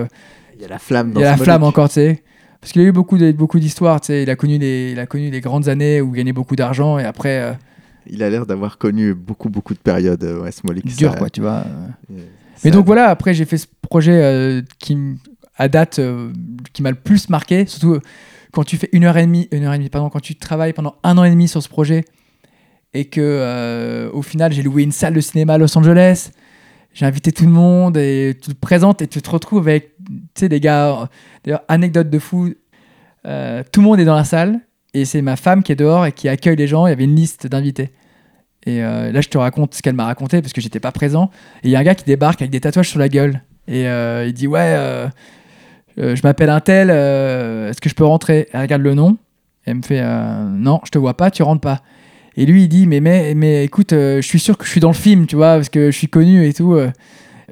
Il y a la flamme il dans y a la ce flamme encore, tu sais. Parce qu'il a eu beaucoup de- beaucoup d'histoires, tu sais. Il a connu les, il a connu les grandes années où il gagnait beaucoup d'argent et après euh, Il a l'air d'avoir connu beaucoup, beaucoup de périodes, euh, ouais, Smolik. dur Ça- quoi, tu vois. euh, Mais donc voilà, après j'ai fait ce projet euh, qui, à date, qui m'a le plus marqué, surtout quand tu fais une heure et demie, une heure et demie, pardon, quand tu travailles pendant un an et demi sur ce projet et que au final j'ai loué une salle de cinéma à Los Angeles, j'ai invité tout le monde et tu te présentes et tu te retrouves avec sais, des gars. D'ailleurs, anecdote de fou, euh, tout le monde est dans la salle et c'est ma femme qui est dehors et qui accueille les gens. Il y avait une liste d'invités. Et euh, là, je te raconte ce qu'elle m'a raconté parce que j'étais pas présent. Et il y a un gars qui débarque avec des tatouages sur la gueule. Et euh, il dit Ouais, je m'appelle un tel, est-ce que je peux rentrer? Elle regarde le nom. Et elle me fait Non, je te vois pas, tu rentres pas. Et lui, il dit Mais, mais, mais écoute, je suis sûr que je suis dans le film, tu vois, parce que je suis connu et tout.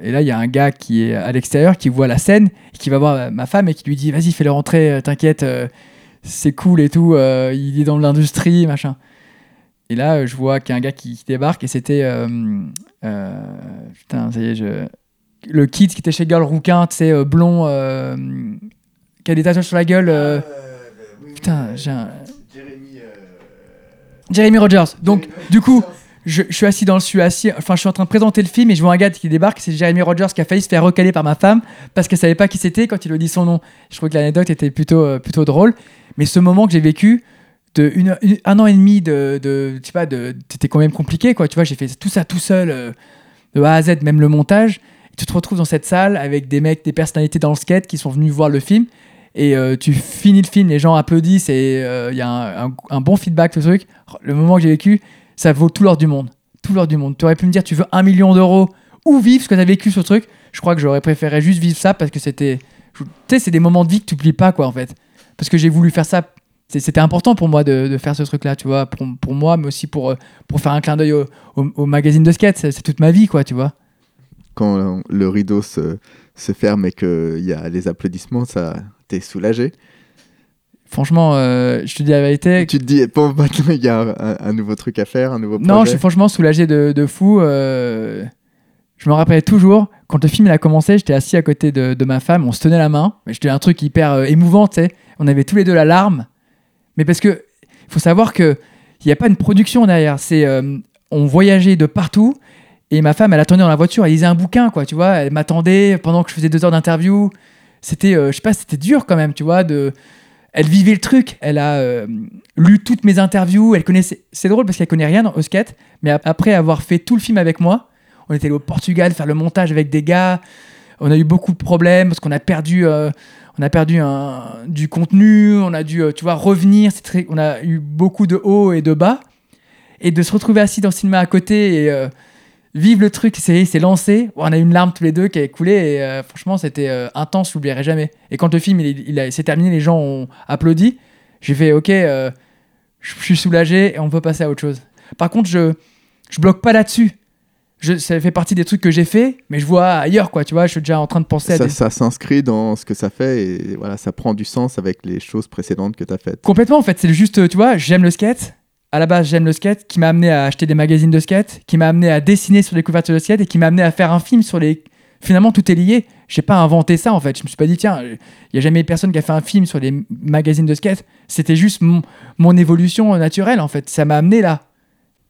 Et là, il y a un gars qui est à l'extérieur, qui voit la scène, qui va voir ma femme et qui lui dit Vas-y, fais-le rentrer, euh, t'inquiète, euh, c'est cool et tout, euh, il est dans l'industrie, machin. Et là, je vois qu'il y a un gars qui, débarque et c'était. putain, ça y est, je. Le kid qui était chez Girl Rouquin, tu sais, blond, qui a des tatouages sur la gueule. Ah, putain, j'ai un. Jeremy Rogers. Donc, du coup, je, suis assis dans le, suis assis, enfin, je suis en train de présenter le film et je vois un gars qui débarque, c'est Jeremy Rogers qui a failli se faire recaler par ma femme parce qu'elle savait pas qui c'était quand il a dit son nom. Je trouvais que l'anecdote était plutôt, euh, plutôt drôle. Mais ce moment que j'ai vécu, de une, un an et demi de, de sais pas, de, c'était quand même compliqué, quoi. Tu vois, j'ai fait tout ça tout seul, euh, de A à Z, même le montage. Et tu te retrouves dans cette salle avec des mecs, des personnalités dans le skate qui sont venus voir le film. Et euh, tu finis le film, les gens applaudissent et il y a un, bon feedback, ce truc. Le moment que j'ai vécu, ça vaut tout l'or du monde. Tout l'or du monde. Tu aurais pu me dire, tu veux un million d'euros ou vivre ce que tu as vécu ce truc. Je crois que j'aurais préféré juste vivre ça parce que c'était. Tu sais, c'est des moments de vie que tu n'oublies pas, quoi, en fait. Parce que j'ai voulu faire ça. C'était important pour moi de, faire ce truc-là, tu vois, pour, pour, moi, mais aussi pour, pour faire un clin d'œil au, magazine de skate. C'est toute ma vie, quoi, tu vois. Quand le rideau se, se ferme et qu'il y a les applaudissements, ça t'es soulagé Franchement, euh, je te dis la vérité. Tu te dis, bon, maintenant il y a un, nouveau truc à faire, un nouveau projet. Non, je suis franchement soulagé de, de fou. Euh, je me rappelle toujours, quand le film il a commencé, j'étais assis à côté de, de, ma femme, on se tenait la main. Mais J'étais un truc hyper euh, émouvant, tu sais. On avait tous les deux la larme. Mais parce que, faut savoir qu'il n'y a pas une production derrière. C'est, on voyageait de partout. Et ma femme, elle attendait dans la voiture, elle lisait un bouquin, quoi, tu vois. Elle m'attendait pendant que je faisais deux heures d'interview. C'était, je sais pas, c'était dur quand même, tu vois, de elle vivait le truc. Elle a euh, lu toutes mes interviews. Elle connaissait. C'est drôle parce qu'elle connaît rien au skate. Mais après avoir fait tout le film avec moi, on était allé au Portugal faire le montage avec des gars. On a eu beaucoup de problèmes parce qu'on a perdu. Euh, on a perdu du contenu. On a dû, euh, tu vois, revenir. On a eu beaucoup de hauts et de bas. Et de se retrouver assis dans le cinéma à côté et vive le truc, c'est lancé. On a eu une larme tous les deux qui a coulé et euh, franchement, c'était euh, intense, je l'oublierai jamais. Et quand le film il, il s'est terminé, les gens ont applaudi. J'ai fait OK, euh, je suis soulagé et on peut passer à autre chose. Par contre, je je bloque pas là-dessus. ça fait partie des trucs que j'ai fait, mais je vois ailleurs, quoi. Tu vois, je suis déjà en train de penser ça, à. Ça s'inscrit dans ce que ça fait et voilà, ça prend du sens avec les choses précédentes que tu as faites. Complètement, en fait. C'est juste, tu vois, j'aime le skate à la base, j'aime le skate, qui m'a amené à acheter des magazines de skate, qui m'a amené à dessiner sur les couvertures de skate et qui m'a amené à faire un film sur les. Finalement, tout est lié. J'ai pas inventé ça en fait. Je me suis pas dit, tiens, il y a jamais personne qui a fait un film sur les magazines de skate. C'était juste mon, évolution naturelle en fait. Ça m'a amené là.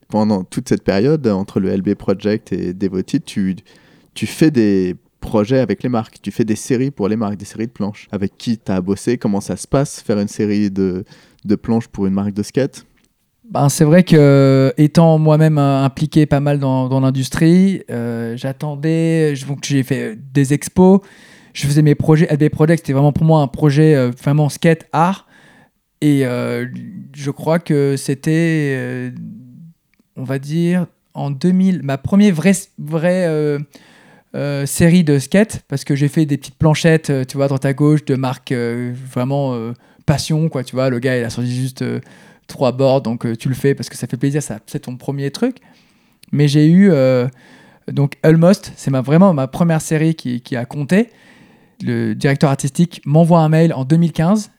Pendant toute cette période, entre le LB Project et Devoted, tu, tu fais des projets avec les marques. Tu fais des séries pour les marques, des séries de planches. Avec qui tu as bossé? Comment ça se passe Faire une série de, de planches pour une marque de skate? Ben, c'est vrai que étant moi-même euh, impliqué pas mal dans, dans l'industrie, euh, j'attendais, j'ai fait des expos, je faisais mes projets, LB Project, c'était vraiment pour moi un projet euh, vraiment skate art. Et je crois que c'était, on va dire, en 2000, ma première vraie, série de skate, parce que j'ai fait des petites planchettes, tu vois, droite à gauche, de marque vraiment passion, quoi, tu vois. Le gars, il a sorti juste trois boards, donc euh, tu le fais parce que ça fait plaisir, c'est ton premier truc. Mais j'ai eu euh, donc Almost, c'est ma, vraiment ma première série qui, a compté. Le directeur artistique m'envoie un mail en 2015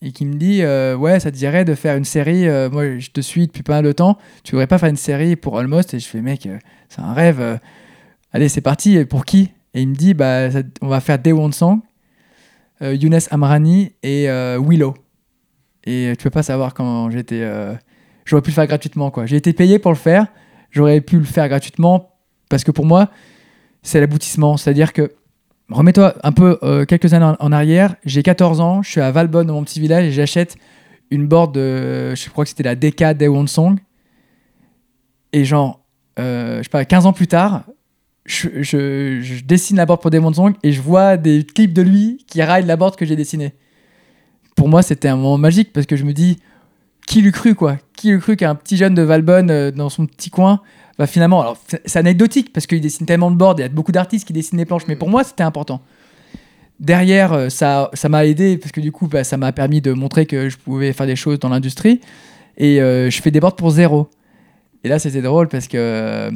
et qui me dit euh, Ouais, ça te dirait de faire une série. moi, je te suis depuis pas mal de temps. Tu voudrais pas faire une série pour Almost? Et je fais Mec, c'est un rêve. allez, c'est parti. pour qui? Et il me dit bah, On va faire Day One Song, Younes Amrani et Willow. Et tu peux pas savoir quand j'étais. Euh, j'aurais pu le faire gratuitement, quoi. J'ai été payé pour le faire. J'aurais pu le faire gratuitement parce que pour moi, c'est l'aboutissement. C'est-à-dire que, remets-toi un peu euh, quelques années en, arrière. J'ai 14 ans, je suis à Valbonne, dans mon petit village, et j'achète une board de. Je crois que c'était la DK Day One Song. Et genre, euh, je sais pas, 15 ans plus tard, je, dessine la board pour Demon Song et je vois des clips de lui qui raillent la board que j'ai dessinée. Pour moi, c'était un moment magique parce que je me dis, qui l'eût cru quoi? Qui l'eût cru qu'un petit jeune de Valbonne euh, dans son petit coin va finalement. Alors, c'est anecdotique parce qu'il dessine tellement de boards, il y a beaucoup d'artistes qui dessinent les planches, mais pour moi, c'était important. Derrière, euh, ça ça m'a aidé parce que du coup, bah, ça m'a permis de montrer que je pouvais faire des choses dans l'industrie. Et euh, je fais des boards pour zéro. Et là, c'était drôle parce que euh,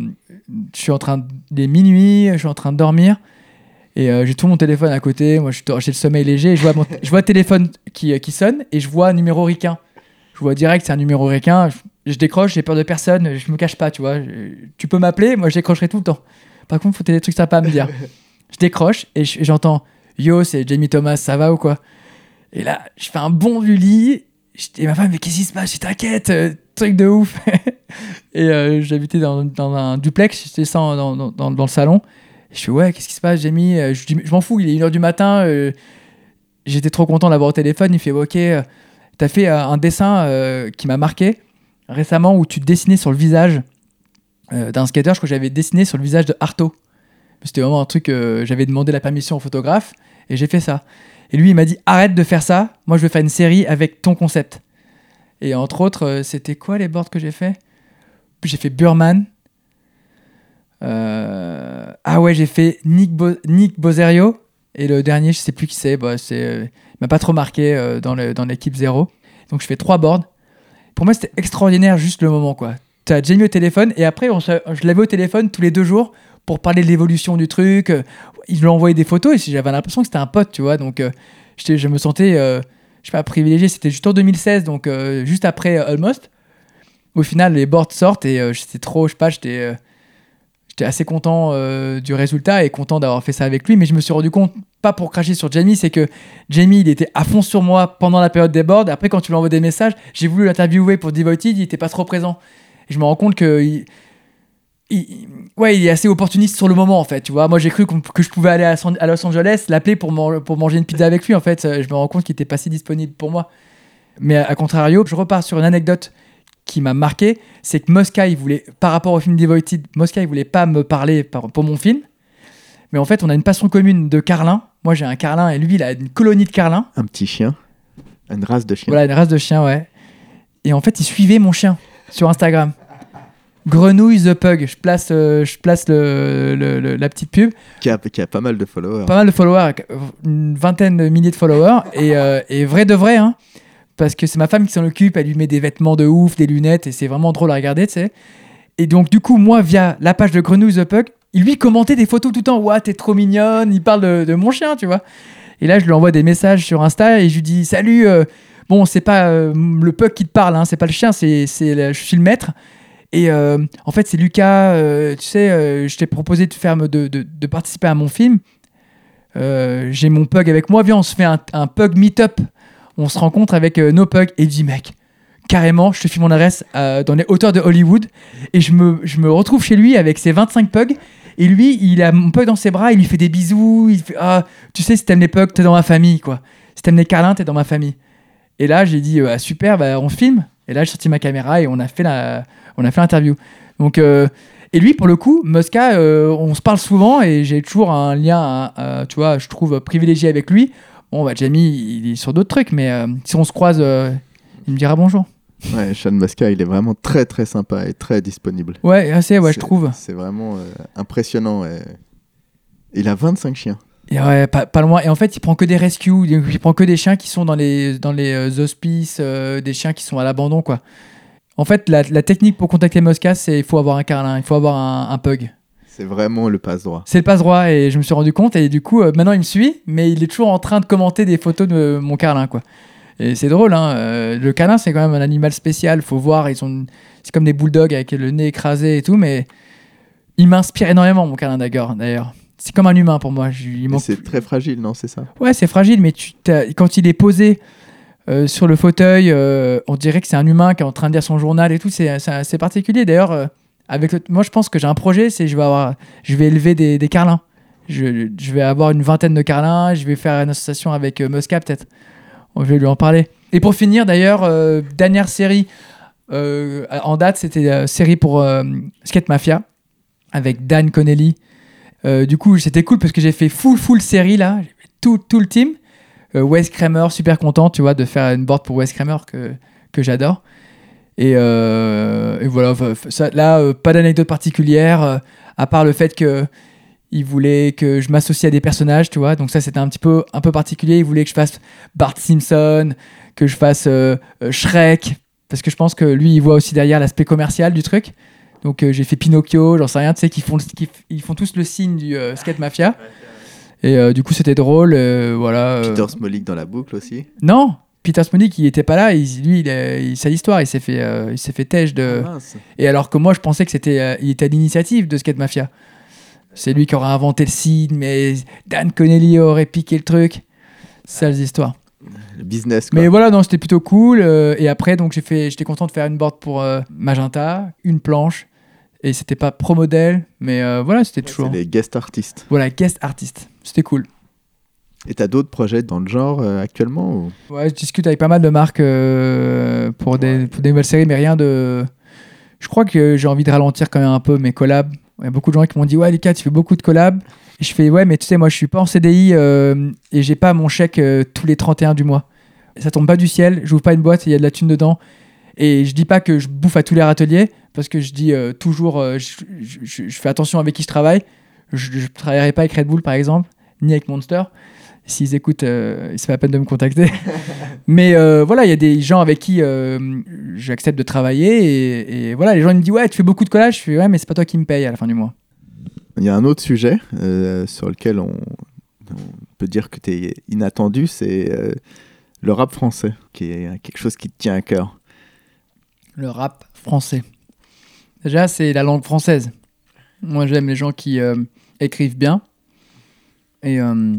je suis en train de. Il est minuit, je suis en train de dormir. Et euh, j'ai tout mon téléphone à côté. Moi, j'ai le sommeil léger. Et je vois, mon- je vois le téléphone qui, euh, qui sonne et je vois un numéro ricain. Je vois direct, c'est un numéro ricain. Je, je décroche, j'ai peur de personne. Je me cache pas, tu vois. Je- tu peux m'appeler, moi, je décrocherai tout le temps. Par contre, faut que des trucs sympas à me dire. je décroche et je- j'entends Yo, c'est Jamie Thomas, ça va ou quoi? Et là, je fais un bond du lit. Dis, ma femme, mais qu'est-ce qui se passe? Je t'inquiète, euh, truc de ouf. et euh, j'habitais dans, dans un duplex, dans, dans, dans- dans le salon. Je fais, ouais, qu'est-ce qui se passe, Jamie? Euh, Je je m'en fous, il est 1h du matin. euh, J'étais trop content de l'avoir au téléphone. Il fait, ok, euh, t'as fait un dessin qui m'a marqué récemment où tu dessinais sur le visage d'un skater. Je crois que j'avais dessiné sur le visage de Arto. C'était vraiment un truc, j'avais demandé la permission au photographe et j'ai fait ça. Et lui, il m'a dit arrête de faire ça. Moi, je veux faire une série avec ton concept. Et entre autres, c'était quoi les boards que j'ai fait? J'ai fait Burman. Euh, Ah ouais, j'ai fait Nick, Bo-. Et le dernier, je sais plus qui c'est. Bah, c'est, euh, il m'a pas trop marqué euh, dans, le- dans l'équipe zéro. Donc je fais trois boards. Pour moi, c'était extraordinaire juste le moment, quoi. T'as Jamie au téléphone et après, on je l'avais au téléphone tous les deux jours pour parler de l'évolution du truc. Il lui envoyé des photos et j'avais l'impression que c'était un pote, tu vois. Donc je me sentais, je sais pas, privilégié. C'était juste en 2016, donc juste après Almost. Au final, les boards sortent et j'étais trop, je sais pas, j'étais j'étais assez content euh, du résultat et content d'avoir fait ça avec lui. Mais je me suis rendu compte, pas pour cracher sur Jamie, c'est que Jamie, il était à fond sur moi pendant la période des boards. Après, quand tu lui envoies des messages, j'ai voulu l'interviewer pour Devoted, il était pas trop présent. Et je me rends compte que. il- il- il- ouais, il est assez opportuniste sur le moment en fait. Tu vois, moi j'ai cru que je pouvais aller à, Los Angeles, l'appeler pour, man- pour manger une pizza avec lui. En fait, je me rends compte qu'il était pas si disponible pour moi. Mais à contrario, je repars sur une anecdote qui m'a marqué, c'est que Mosca, il voulait, par rapport au film Devoted, Mosca, il voulait pas me parler par- pour mon film. Mais en fait, on a une passion commune de carlin. Moi, j'ai un carlin et lui, il a une colonie de carlins. Un petit chien. Une race de chien. Voilà, une race de chien, ouais. Et en fait, il suivait mon chien sur Instagram. Grenouille the Pug. Je place, euh, je place le, le- le- la petite pub. Qui, a, qui a pas mal de followers. Pas mal de followers, une vingtaine de milliers de followers. Et, euh, et vrai de vrai, hein. Parce que c'est ma femme qui s'en occupe. Elle lui met des vêtements de ouf, des lunettes. Et c'est vraiment drôle à regarder, tu sais. Et donc, du coup, moi, via la page de Grenouille the Pug, il lui commentait des photos tout le temps. Ouah, t'es trop mignonne. Il parle de, mon chien, tu vois. Et là, je lui envoie des messages sur Insta et je lui dis Salut, euh, bon, c'est pas euh, le pug qui te parle, hein, c'est pas le chien, c'est, c'est je suis le maître. Et euh, en fait, c'est Lucas, tu sais, je t'ai proposé de, faire, de, de, participer à mon film. J'ai mon pug avec moi, viens, on se fait un, un pug meet-up. On se rencontre avec euh, nos pugs et dit Mec, carrément, je te file mon adresse euh, dans les hauteurs de Hollywood et je me, je me retrouve chez lui avec ses 25 pugs. Et lui, il a mon pug dans ses bras, il lui fait des bisous, il fait Ah, tu sais, si t'aimes les pugs, t'es dans ma famille, quoi. Si t'aimes les câlins, t'es dans ma famille. Et là, j'ai dit, euh, super, bah, on filme. Et là, j'ai sorti ma caméra et on a fait la, on a fait l'interview. Donc, euh, et lui, pour le coup, Mosca, on se parle souvent et j'ai toujours un lien, tu vois, je trouve privilégié avec lui. Bon, bah, Jamie, il est sur d'autres trucs, mais euh, si on se croise, euh, il me dira bonjour. Ouais, Sean Mosca, il est vraiment très très sympa et très disponible. Ouais, assez, ouais, je trouve. C'est vraiment euh, impressionnant. Il a 25 chiens. Et ouais, pas, pas loin. Et en fait, il prend que des rescues. Il prend que des chiens qui sont dans les, dans les hospices, des chiens qui sont à l'abandon, quoi. En fait, la, la technique pour contacter Mosca, c'est il faut avoir un carlin, il faut avoir un, un pug. C'est vraiment le passe-droit. C'est le passe droit et je me suis rendu compte. Et du coup, euh, maintenant, il me suit, mais il est toujours en train de commenter des photos de mon carlin, quoi. Et c'est drôle, hein. euh, le carlin, c'est quand même un animal spécial. Faut voir, ils sont, c'est comme des bulldogs avec le nez écrasé et tout, mais il m'inspire énormément, mon carlin d'ailleurs. D'ailleurs, c'est comme un humain pour moi. Manque C'est très fragile, non C'est ça? Ouais, c'est fragile, mais tu quand il est posé euh, sur le fauteuil, euh, on dirait que c'est un humain qui est en train de lire son journal et tout. C'est assez particulier. D'ailleurs, moi, je pense que j'ai un projet, c'est je vais avoir, je vais élever des, des carlins. Je, vais avoir une vingtaine de carlins. Je vais faire une association avec euh, Mosca peut-être. Je vais lui en parler. Et pour finir, d'ailleurs, euh, dernière série euh, en date, c'était la série pour euh, Skate Mafia avec Dan Connelly Euh, du coup, c'était cool parce que j'ai fait full, full série là, tout, tout le team. Euh, Wes Kramer, super content, tu vois, de faire une board pour Wes Kramer que, que j'adore. Et, euh, et voilà, ça, là, euh, pas d'anecdote particulière, euh, à part le fait que il voulait que je m'associe à des personnages, tu vois. Donc ça, c'était un petit peu, un peu particulier. Il voulait que je fasse Bart Simpson, que je fasse euh, Shrek, parce que je pense que lui, il voit aussi derrière l'aspect commercial du truc. Donc euh, j'ai fait Pinocchio, j'en sais rien, tu sais, qui font, ils font tous le signe du euh, skate mafia. Et du coup, c'était drôle, voilà. Peter Smolik dans la boucle aussi. Non, Peter Smolik, il était pas là. il- lui, il, il- c'est l'histoire. Il s'est fait, euh, il s'est fait têche de. Ah. Et alors que moi, je pensais que c'était, euh, il était à l'initiative de Skate Mafia. C'est lui qui aurait inventé le signe, mais Dan Connelly aurait piqué le truc. Sales histoires. Le business, quoi. Mais voilà, non, c'était plutôt cool. euh, et après, donc, j'ai fait, j'étais content de faire une board pour Magenta, une planche. Et c'était pas pro modèle, mais voilà, c'était toujours. C'est les guest artistes. Voilà, guest artist. C'était cool. Et t'as d'autres projets dans le genre euh, actuellement ou... Ouais, je discute avec pas mal de marques euh, pour, des, pour des nouvelles séries, mais rien de. Je crois que j'ai envie de ralentir quand même un peu mes collabs. Il y a beaucoup de gens qui m'ont dit Ouais, Lucas, tu fais beaucoup de collabs. Et je fais Ouais, mais tu sais, moi, je suis pas en CDI euh, et j'ai pas mon chèque euh, tous les 31 du mois. Ça tombe pas du ciel, j'ouvre pas une boîte et il y a de la thune dedans. Et je dis pas que je bouffe à tous les râteliers, parce que je dis euh, toujours euh, je, je- je- je fais attention avec qui je travaille. Je ne travaillerai pas avec Red Bull, par exemple, ni avec Monster. S'ils écoutent, euh, c'est pas la peine de me contacter. Mais euh, voilà, il y a des gens avec qui euh, j'accepte de travailler. Et, et voilà, les gens ils me disent Ouais, tu fais beaucoup de collages. Je fais Ouais, mais c'est pas toi qui me paye à la fin du mois. Il y a un autre sujet euh, sur lequel on, on peut dire que tu es inattendu, c'est euh, le rap français, qui est quelque chose qui te tient à cœur. Le rap français. Déjà, c'est la langue française. Moi, j'aime les gens qui euh, écrivent bien. Et euh,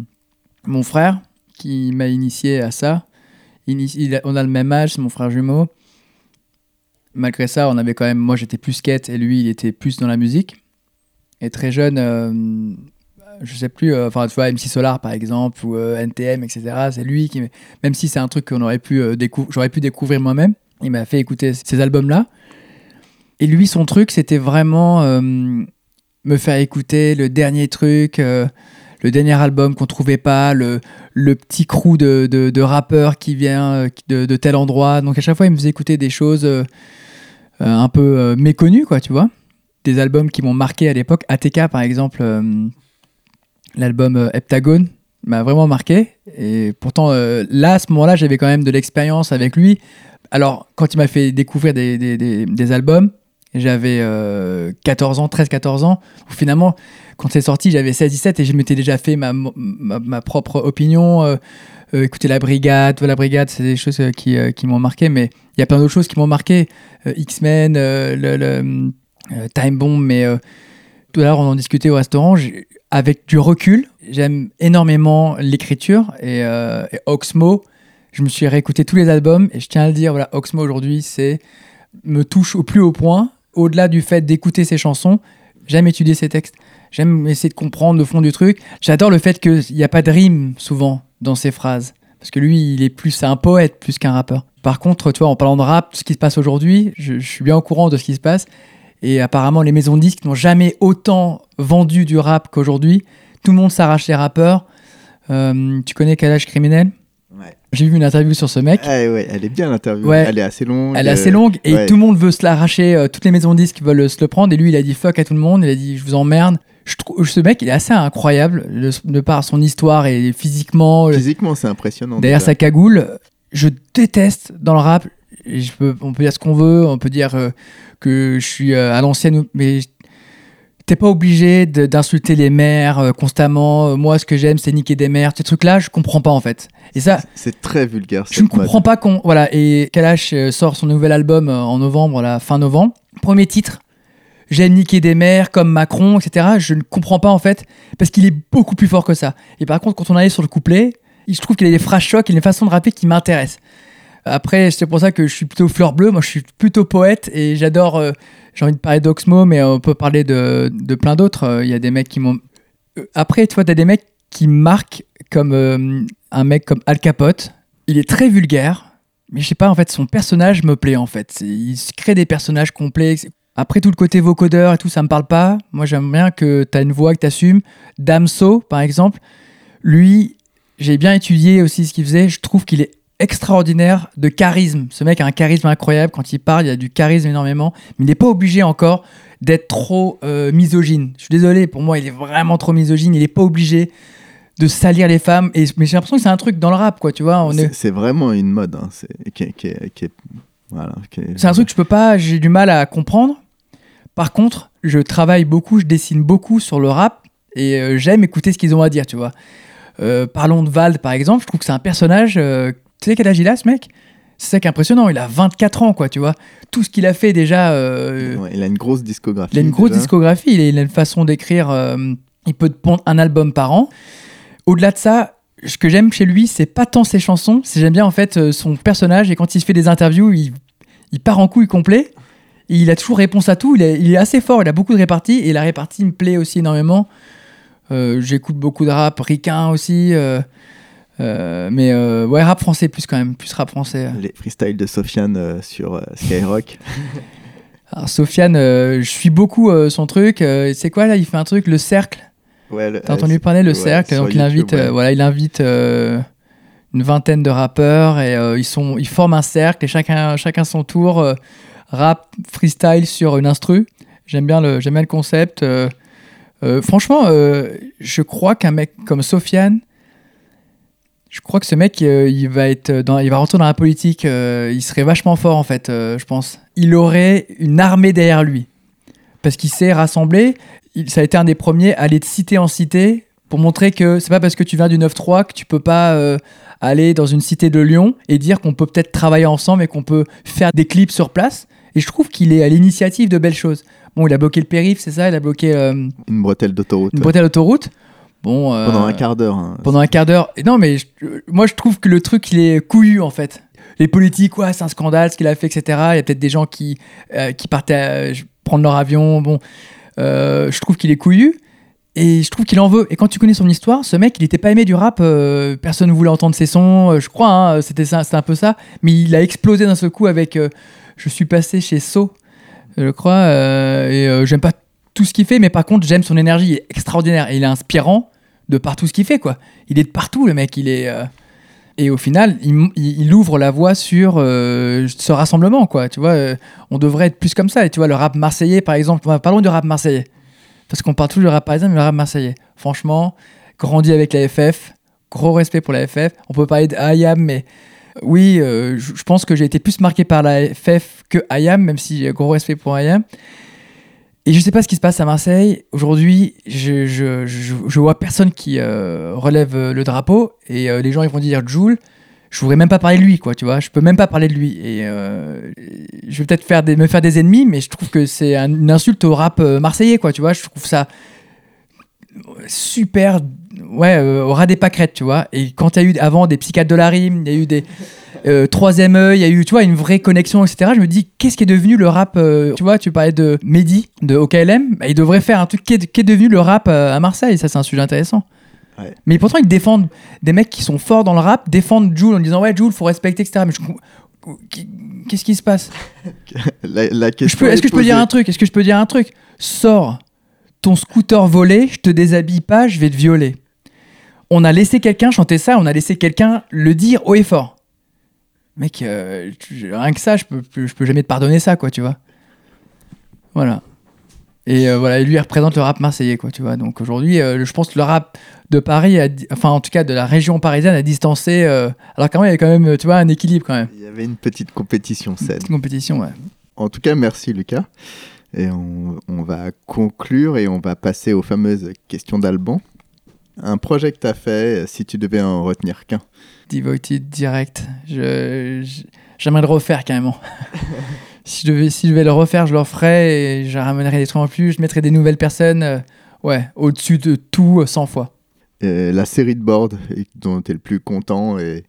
mon frère, qui m'a initié à ça, il on a le même âge, c'est mon frère jumeau. Malgré ça, on avait quand même. Moi, j'étais plus skate et lui, il était plus dans la musique. Et très jeune, euh, je sais plus, euh, enfin, tu vois, MC Solar par exemple, ou euh, NTM, etc. C'est lui qui. Même si c'est un truc qu'on aurait pu, euh, j'aurais pu découvrir moi-même, il m'a fait écouter ces albums-là. Et lui, son truc, c'était vraiment euh, me faire écouter le dernier truc, euh, le dernier album qu'on trouvait pas, le, le petit crew de, de, de rappeurs qui vient euh, de, tel endroit. Donc à chaque fois, il me faisait écouter des choses euh, euh, un peu méconnues, quoi, tu vois. Des albums qui m'ont marqué à l'époque. ATK, par exemple, l'album Heptagone m'a vraiment marqué. Et pourtant, là, à ce moment-là, j'avais quand même de l'expérience avec lui. Alors, quand il m'a fait découvrir des, des, des- des albums, j'avais euh, 14 ans, 13-14 ans. où finalement, quand c'est sorti, j'avais 16-17 et je m'étais déjà fait ma, ma, propre opinion. Euh, euh, écouter La Brigade, La Brigade, c'est des choses euh, qui, qui m'ont marqué, mais il y a plein d'autres choses qui m'ont marqué. X-Men, le, Time Bomb, mais tout à l'heure, on en discutait au restaurant. Avec du recul, j'aime énormément l'écriture et, et Oxmo. Je me suis réécouté tous les albums et je tiens à le dire, voilà, Oxmo aujourd'hui, c'est me touche au plus haut point. Au-delà du fait d'écouter ses chansons, j'aime étudier ses textes. J'aime essayer de comprendre le fond du truc. J'adore le fait qu'il n'y a pas de rime souvent dans ses phrases. Parce que lui, il est plus un poète plus qu'un rappeur. Par contre, tu vois, en parlant de rap, ce qui se passe aujourd'hui, je, suis bien au courant de ce qui se passe. Et apparemment, les maisons de disques n'ont jamais autant vendu du rap qu'aujourd'hui. Tout le monde s'arrache les rappeurs. Euh, tu connais Kalash Criminel? J'ai vu une interview sur ce mec. Ah, ouais, elle est bien l'interview. Ouais. Elle est assez longue. Elle est assez euh, longue et ouais. tout le monde veut se l'arracher. euh, toutes les maisons de disques veulent se le prendre. Et lui, il a dit fuck à tout le monde. Il a dit je vous emmerde. Je trouve ce mec, il est assez incroyable le- de par son histoire et physiquement. Physiquement, c'est impressionnant. Derrière sa cagoule, je déteste dans le rap. et Je peux, on peut dire ce qu'on veut, on peut dire euh, que je suis euh, à l'ancienne, mais t'es pas obligé d'insulter les mères euh, constamment. Euh, Moi, ce que j'aime, c'est niquer des mères. Ces trucs-là, je comprends pas en fait. Et ça, C'est très vulgaire. je ne comprends pas qu'on. Voilà, et Kalash euh, sort son nouvel album en novembre, la fin novembre. Premier titre. J'aime niquer des mères comme Macron, etc. Je ne comprends pas en fait, parce qu'il est beaucoup plus fort que ça. Et par contre, quand on allait sur le couplet, il- je trouve qu'il a des phrases chocs, il a une façon de rapper qui m'intéresse. Après, c'est pour ça que je suis plutôt fleur bleue. Moi, je suis plutôt poète et j'adore. euh, J'ai envie de parler d'Oxmo, mais on peut parler de, de plein d'autres. Euh, Il y a des mecs qui m'ont. Euh, Après, tu vois, t'as des mecs qui marquent comme euh, un mec comme Al Capote. Il est très vulgaire, mais je sais pas, en fait, son personnage me plaît, en fait. Il crée des personnages complexes. Après, tout le côté vocodeur et tout, ça me parle pas. Moi, j'aime bien que tu as une voix que tu assumes. Damso, par exemple, lui, j'ai bien étudié aussi ce qu'il faisait. Je trouve qu'il est extraordinaire de charisme. Ce mec a un charisme incroyable. Quand il parle, il a du charisme énormément. Mais il n'est pas obligé encore d'être trop euh, misogyne. Je suis désolé, pour moi, il est vraiment trop misogyne. Il n'est pas obligé de salir les femmes. Et, mais j'ai l'impression que c'est un truc dans le rap, quoi, tu vois. On est... C'est vraiment une mode hein. c'est qui, qui, qui, voilà, C'est un truc que je peux pas, j'ai du mal à comprendre. Par contre, je travaille beaucoup, je dessine beaucoup sur le rap et euh, j'aime écouter ce qu'ils ont à dire, tu vois. Euh, parlons de Vald, par exemple, je trouve que c'est un personnage. Euh, tu sais quel âge il a, ce mec? C'est ça qui est impressionnant. Il a 24 ans, quoi, tu vois. Tout ce qu'il a fait déjà. il a une grosse discographie. Il a une grosse discographie. Il a, une façon d'écrire. il peut te pondre un album par an. Au-delà de ça, ce que j'aime chez lui, c'est pas tant ses chansons, c'est j'aime bien en fait son personnage et quand il se fait des interviews, il, il part en couille complet il a toujours réponse à tout. Il est, assez fort, il a beaucoup de réparties. Et la répartie me plaît aussi énormément. Euh, j'écoute beaucoup de rap, ricain aussi. Euh, euh, mais ouais, rap français plus quand même, plus rap français. Les freestyles de Sofiane sur Skyrock. Alors Sofiane, je suis beaucoup son truc. c'est quoi là Il fait un truc, le cercle? Ouais, T'as entendu parler le cercle? Donc il invite, voilà, il invite une vingtaine de rappeurs et ils sont, ils forment un cercle et chacun, chacun son tour rap freestyle sur une instru. J'aime bien le, j'aime bien le concept. Euh, euh, franchement, euh, je crois qu'un mec comme Sofiane, je crois que ce mec, il va être dans, il va rentrer dans la politique. il serait vachement fort en fait, je pense. Il aurait une armée derrière lui parce qu'il sait rassembler. Il, ça a été un des premiers à aller de cité en cité pour montrer que c'est pas parce que tu viens du 9-3 que tu peux pas aller dans une cité de Lyon et dire qu'on peut peut-être travailler ensemble et qu'on peut faire des clips sur place. Et je trouve qu'il est à l'initiative de belles choses. Bon, il a bloqué le périph', c'est ça? Il a bloqué. Euh, une bretelle d'autoroute. Une bretelle d'autoroute. Bon, euh, pendant un quart d'heure. Hein. pendant un quart d'heure. Non, mais moi, je trouve que le truc, il est couillu, en fait. Les politiques, ouais, c'est un scandale ce qu'il a fait, etc. Il y a peut-être des gens qui, euh, qui partaient prendre leur avion. Bon, je trouve qu'il est couillu. Et je trouve qu'il en veut. Et quand tu connais son histoire, ce mec, il n'était pas aimé du rap. personne ne voulait entendre ses sons. je crois, hein, c'était ça, c'était un peu ça. Mais il a explosé d'un seul coup avec je suis passé chez So, je crois, euh, et euh, j'aime pas tout ce qu'il fait, mais par contre, j'aime son énergie, extraordinaire et il est inspirant de par tout ce qu'il fait, quoi. Il est de partout, le mec, il est. Euh, et au final, il, ouvre la voie sur ce rassemblement, quoi. Tu vois, on devrait être plus comme ça. Et tu vois, le rap marseillais, par exemple, parlons du rap marseillais. Parce qu'on parle toujours du rap parisien, mais le rap marseillais. Franchement, grandi avec la FF, gros respect pour la FF. On peut parler d'Ayam, mais oui, euh, je pense que j'ai été plus marqué par la FF que IAM, même si j'ai gros respect pour IAM. Et je ne sais pas ce qui se passe à Marseille. Aujourd'hui, je, je, je, vois personne qui euh, relève euh, le drapeau. Et les gens ils vont dire Jules, je voudrais même pas parler de lui, quoi, tu vois. Je peux même pas parler de lui. Et je vais peut-être me faire des ennemis, mais je trouve que c'est une insulte au rap marseillais, quoi, tu vois. Je trouve ça super ouais euh, au ras des pâquerettes tu vois et quand il y a eu avant des psychiatres de la rime il y a eu des euh, troisième œil il y a eu tu vois une vraie connexion etc je me dis qu'est-ce qui est devenu le rap euh, tu vois tu parlais de Mehdi de OKLM bah, il devrait faire un truc qui est, devenu le rap à Marseille. Ça c'est un sujet intéressant. Mais pourtant ils défendent des mecs qui sont forts dans le rap défendent Jules en disant ouais Jules faut respecter etc mais qu'est-ce qui se passe? La, est-ce que je peux dire un truc? Est-ce que je peux dire un truc? Sors ton scooter volé, je te déshabille pas, je vais te violer. On a laissé quelqu'un chanter ça, on a laissé quelqu'un le dire haut et fort. Mec, euh, rien que ça, je peux, je peux jamais te pardonner ça, quoi, tu vois. Voilà. Et euh, voilà, lui, il représente le rap marseillais, quoi, tu vois. Donc aujourd'hui, euh, je pense que le rap de Paris, enfin en tout cas de la région parisienne, a distancé. alors quand même, il y avait quand même, tu vois, un équilibre quand même. Il y avait une petite compétition saine. Une petite compétition, ouais. En tout cas, merci Lucas. Et on, va conclure et on va passer aux fameuses questions d'Alban. Un projet que tu as fait, si tu devais en retenir qu'un Devoted direct. Je, j'aimerais le refaire carrément. si, je devais, si je devais le refaire, je le referais et je ramènerais des trucs en plus. Je mettrais des nouvelles personnes euh, ouais, au-dessus de tout 100 fois. la série de board dont tu es le plus content et...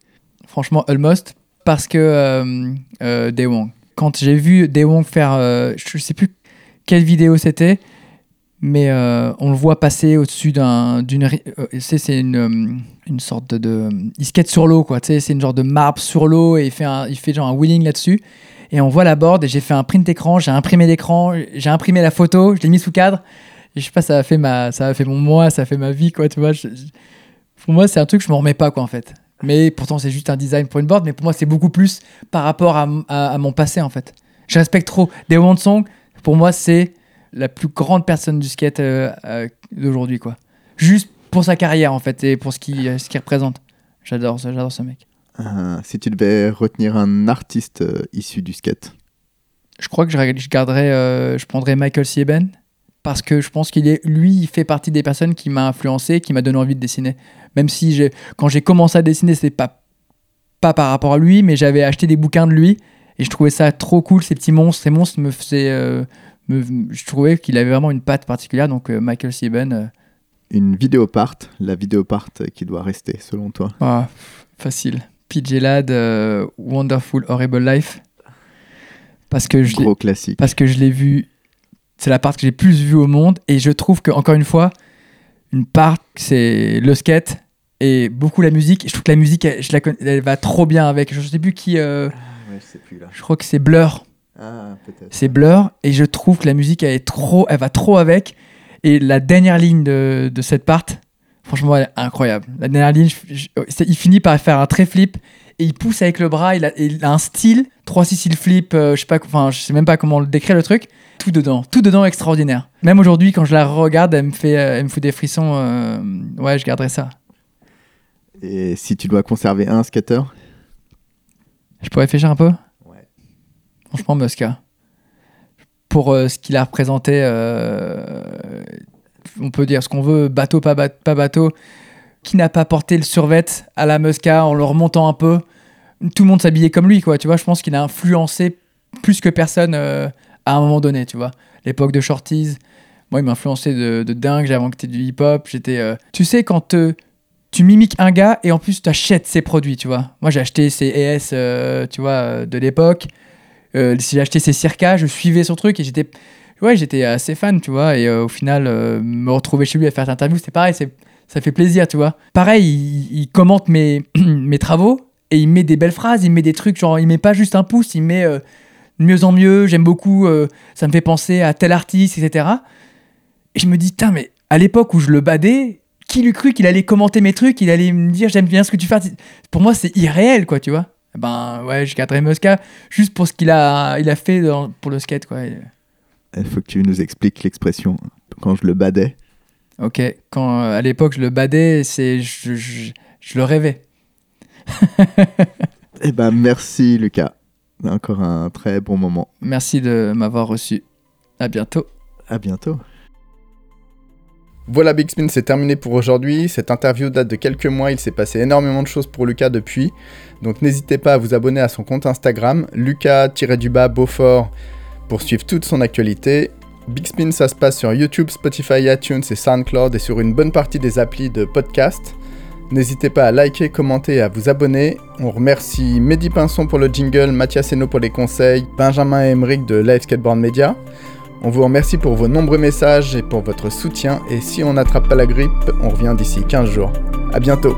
Franchement, Almost, parce que euh, euh Daewong. Quand j'ai vu Daewong faire, euh, je sais plus quelle vidéo c'était, mais euh, on le voit passer au-dessus d'un, d'une. Euh, c'est une, euh, une sorte de, Il skate sur l'eau, quoi. C'est une genre de marbre sur l'eau et il fait, un, il fait genre un wheeling là-dessus. et on voit la board et j'ai fait un print écran, j'ai imprimé l'écran, j'ai imprimé la photo, je l'ai mis sous cadre. Et je sais pas, ça a fait ma, ça a fait mon moi, ça a fait ma vie, quoi, tu vois. pour moi, c'est un truc je m'en remets pas, quoi, en fait. Mais pourtant, c'est juste un design pour une board, mais pour moi, c'est beaucoup plus par rapport à, à- mon passé, en fait. Je respecte trop. Daewon Song, pour moi, c'est la plus grande personne du skate euh, euh, d'aujourd'hui, quoi. Juste pour sa carrière, en fait, et pour ce qu'il euh, ce qu'il représente. J'adore ce mec. Euh, si tu devais retenir un artiste issu du skate, Je crois que je, je garderais, je prendrais Michael Sieben parce que je pense qu'il est, lui, il fait partie des personnes qui m'a influencé, qui m'a donné envie de dessiner. Même si quand j'ai commencé à dessiner, c'était pas pas par rapport à lui, mais j'avais acheté des bouquins de lui et je trouvais ça trop cool. Ces petits monstres, ces monstres me faisaient, me- je trouvais qu'il avait vraiment une patte particulière. Donc euh, Michael Sieben, euh, une vidéo part, la vidéo part qui doit rester selon toi. ah, facile. PJ Lad, euh, Wonderful Horrible Life, parce que je Gros classique. parce que je l'ai vu. C'est la part que j'ai plus vue au monde et je trouve que encore une fois, une part c'est le skate et beaucoup la musique. Je trouve que la musique, elle, je la connais- elle va trop bien avec. Je sais plus qui. euh, je sais plus là. je crois que c'est Blur. Ah. C'est Blur et je trouve que la musique elle est trop, elle va trop avec. Et la dernière ligne de, de cette part, franchement, elle est incroyable. La dernière ligne, je- je- c'est- il finit par faire un trait flip et il pousse avec le bras. Il a, il a un style 3-6 il flip. euh, je sais pas, enfin, je sais même pas comment le décrire le truc. Tout dedans, tout dedans extraordinaire. Même aujourd'hui, quand je la regarde, elle me fait, euh, elle me fout des frissons. euh, ouais, je garderai ça. Et si tu dois conserver un skater? Je peux réfléchir un peu? Franchement, Muska. Pour euh, ce qu'il a représenté, euh, on peut dire ce qu'on veut, bateau, pas, ba- pas bateau. Qui n'a pas porté le survêt à la Muska en le remontant un peu Tout le monde s'habillait comme lui, quoi. Tu vois, je pense qu'il a influencé plus que personne euh, à un moment donné, tu vois. L'époque de Shorties, moi, il m'a influencé de, de dingue. J'avais écouté du hip-hop. J'étais. Tu sais, quand tu mimiques un gars et en plus tu achètes ses produits, tu vois. Moi, j'ai acheté ses ES, tu vois, de l'époque. Euh, j'ai acheté ses Circa, je suivais son truc et j'étais. Ouais, j'étais assez fan, tu vois. Et euh, au final, euh, me retrouver chez lui à faire c'était pareil. C'est, ça fait plaisir, tu vois. Pareil, il, commente mes, mes travaux et il met des belles phrases, il met des trucs, genre, il met pas juste un pouce, il met euh, mieux en mieux, j'aime beaucoup, euh, ça me fait penser à tel artiste, etc. Et je me dis, putain, mais à l'époque où je le badais, qui lui cru qu'il allait commenter mes trucs, il allait me dire, j'aime bien ce que tu fais. Pour moi, c'est irréel, quoi, tu vois. Eh Ben ouais, je garderai Muska juste pour ce qu'il a, il a fait dans- pour le skate, quoi. Il faut que tu nous expliques l'expression quand je le badais. Ok, quand à l'époque je le badais, c'est je, je, je le rêvais. Eh ben merci Lucas. Encore un très bon moment. Merci de m'avoir reçu. À bientôt. À bientôt. Voilà Big Spin, c'est terminé pour aujourd'hui. Cette interview date de quelques mois, il s'est passé énormément de choses pour Lucas depuis. Donc n'hésitez pas à vous abonner à son compte Instagram, lucas-du-bas Beaufort, pour suivre toute son actualité. Big Spin, ça se passe sur YouTube, Spotify, iTunes et SoundCloud et sur une bonne partie des applis de podcast. N'hésitez pas à liker, commenter et à vous abonner. On remercie Mehdi Pinson pour le jingle, Mathias Hainaut pour les conseils, Benjamin et Emeric de Live Skateboard Media. On vous remercie pour vos nombreux messages et pour votre soutien. Et si on n'attrape pas la grippe, on revient d'ici 15 jours. A bientôt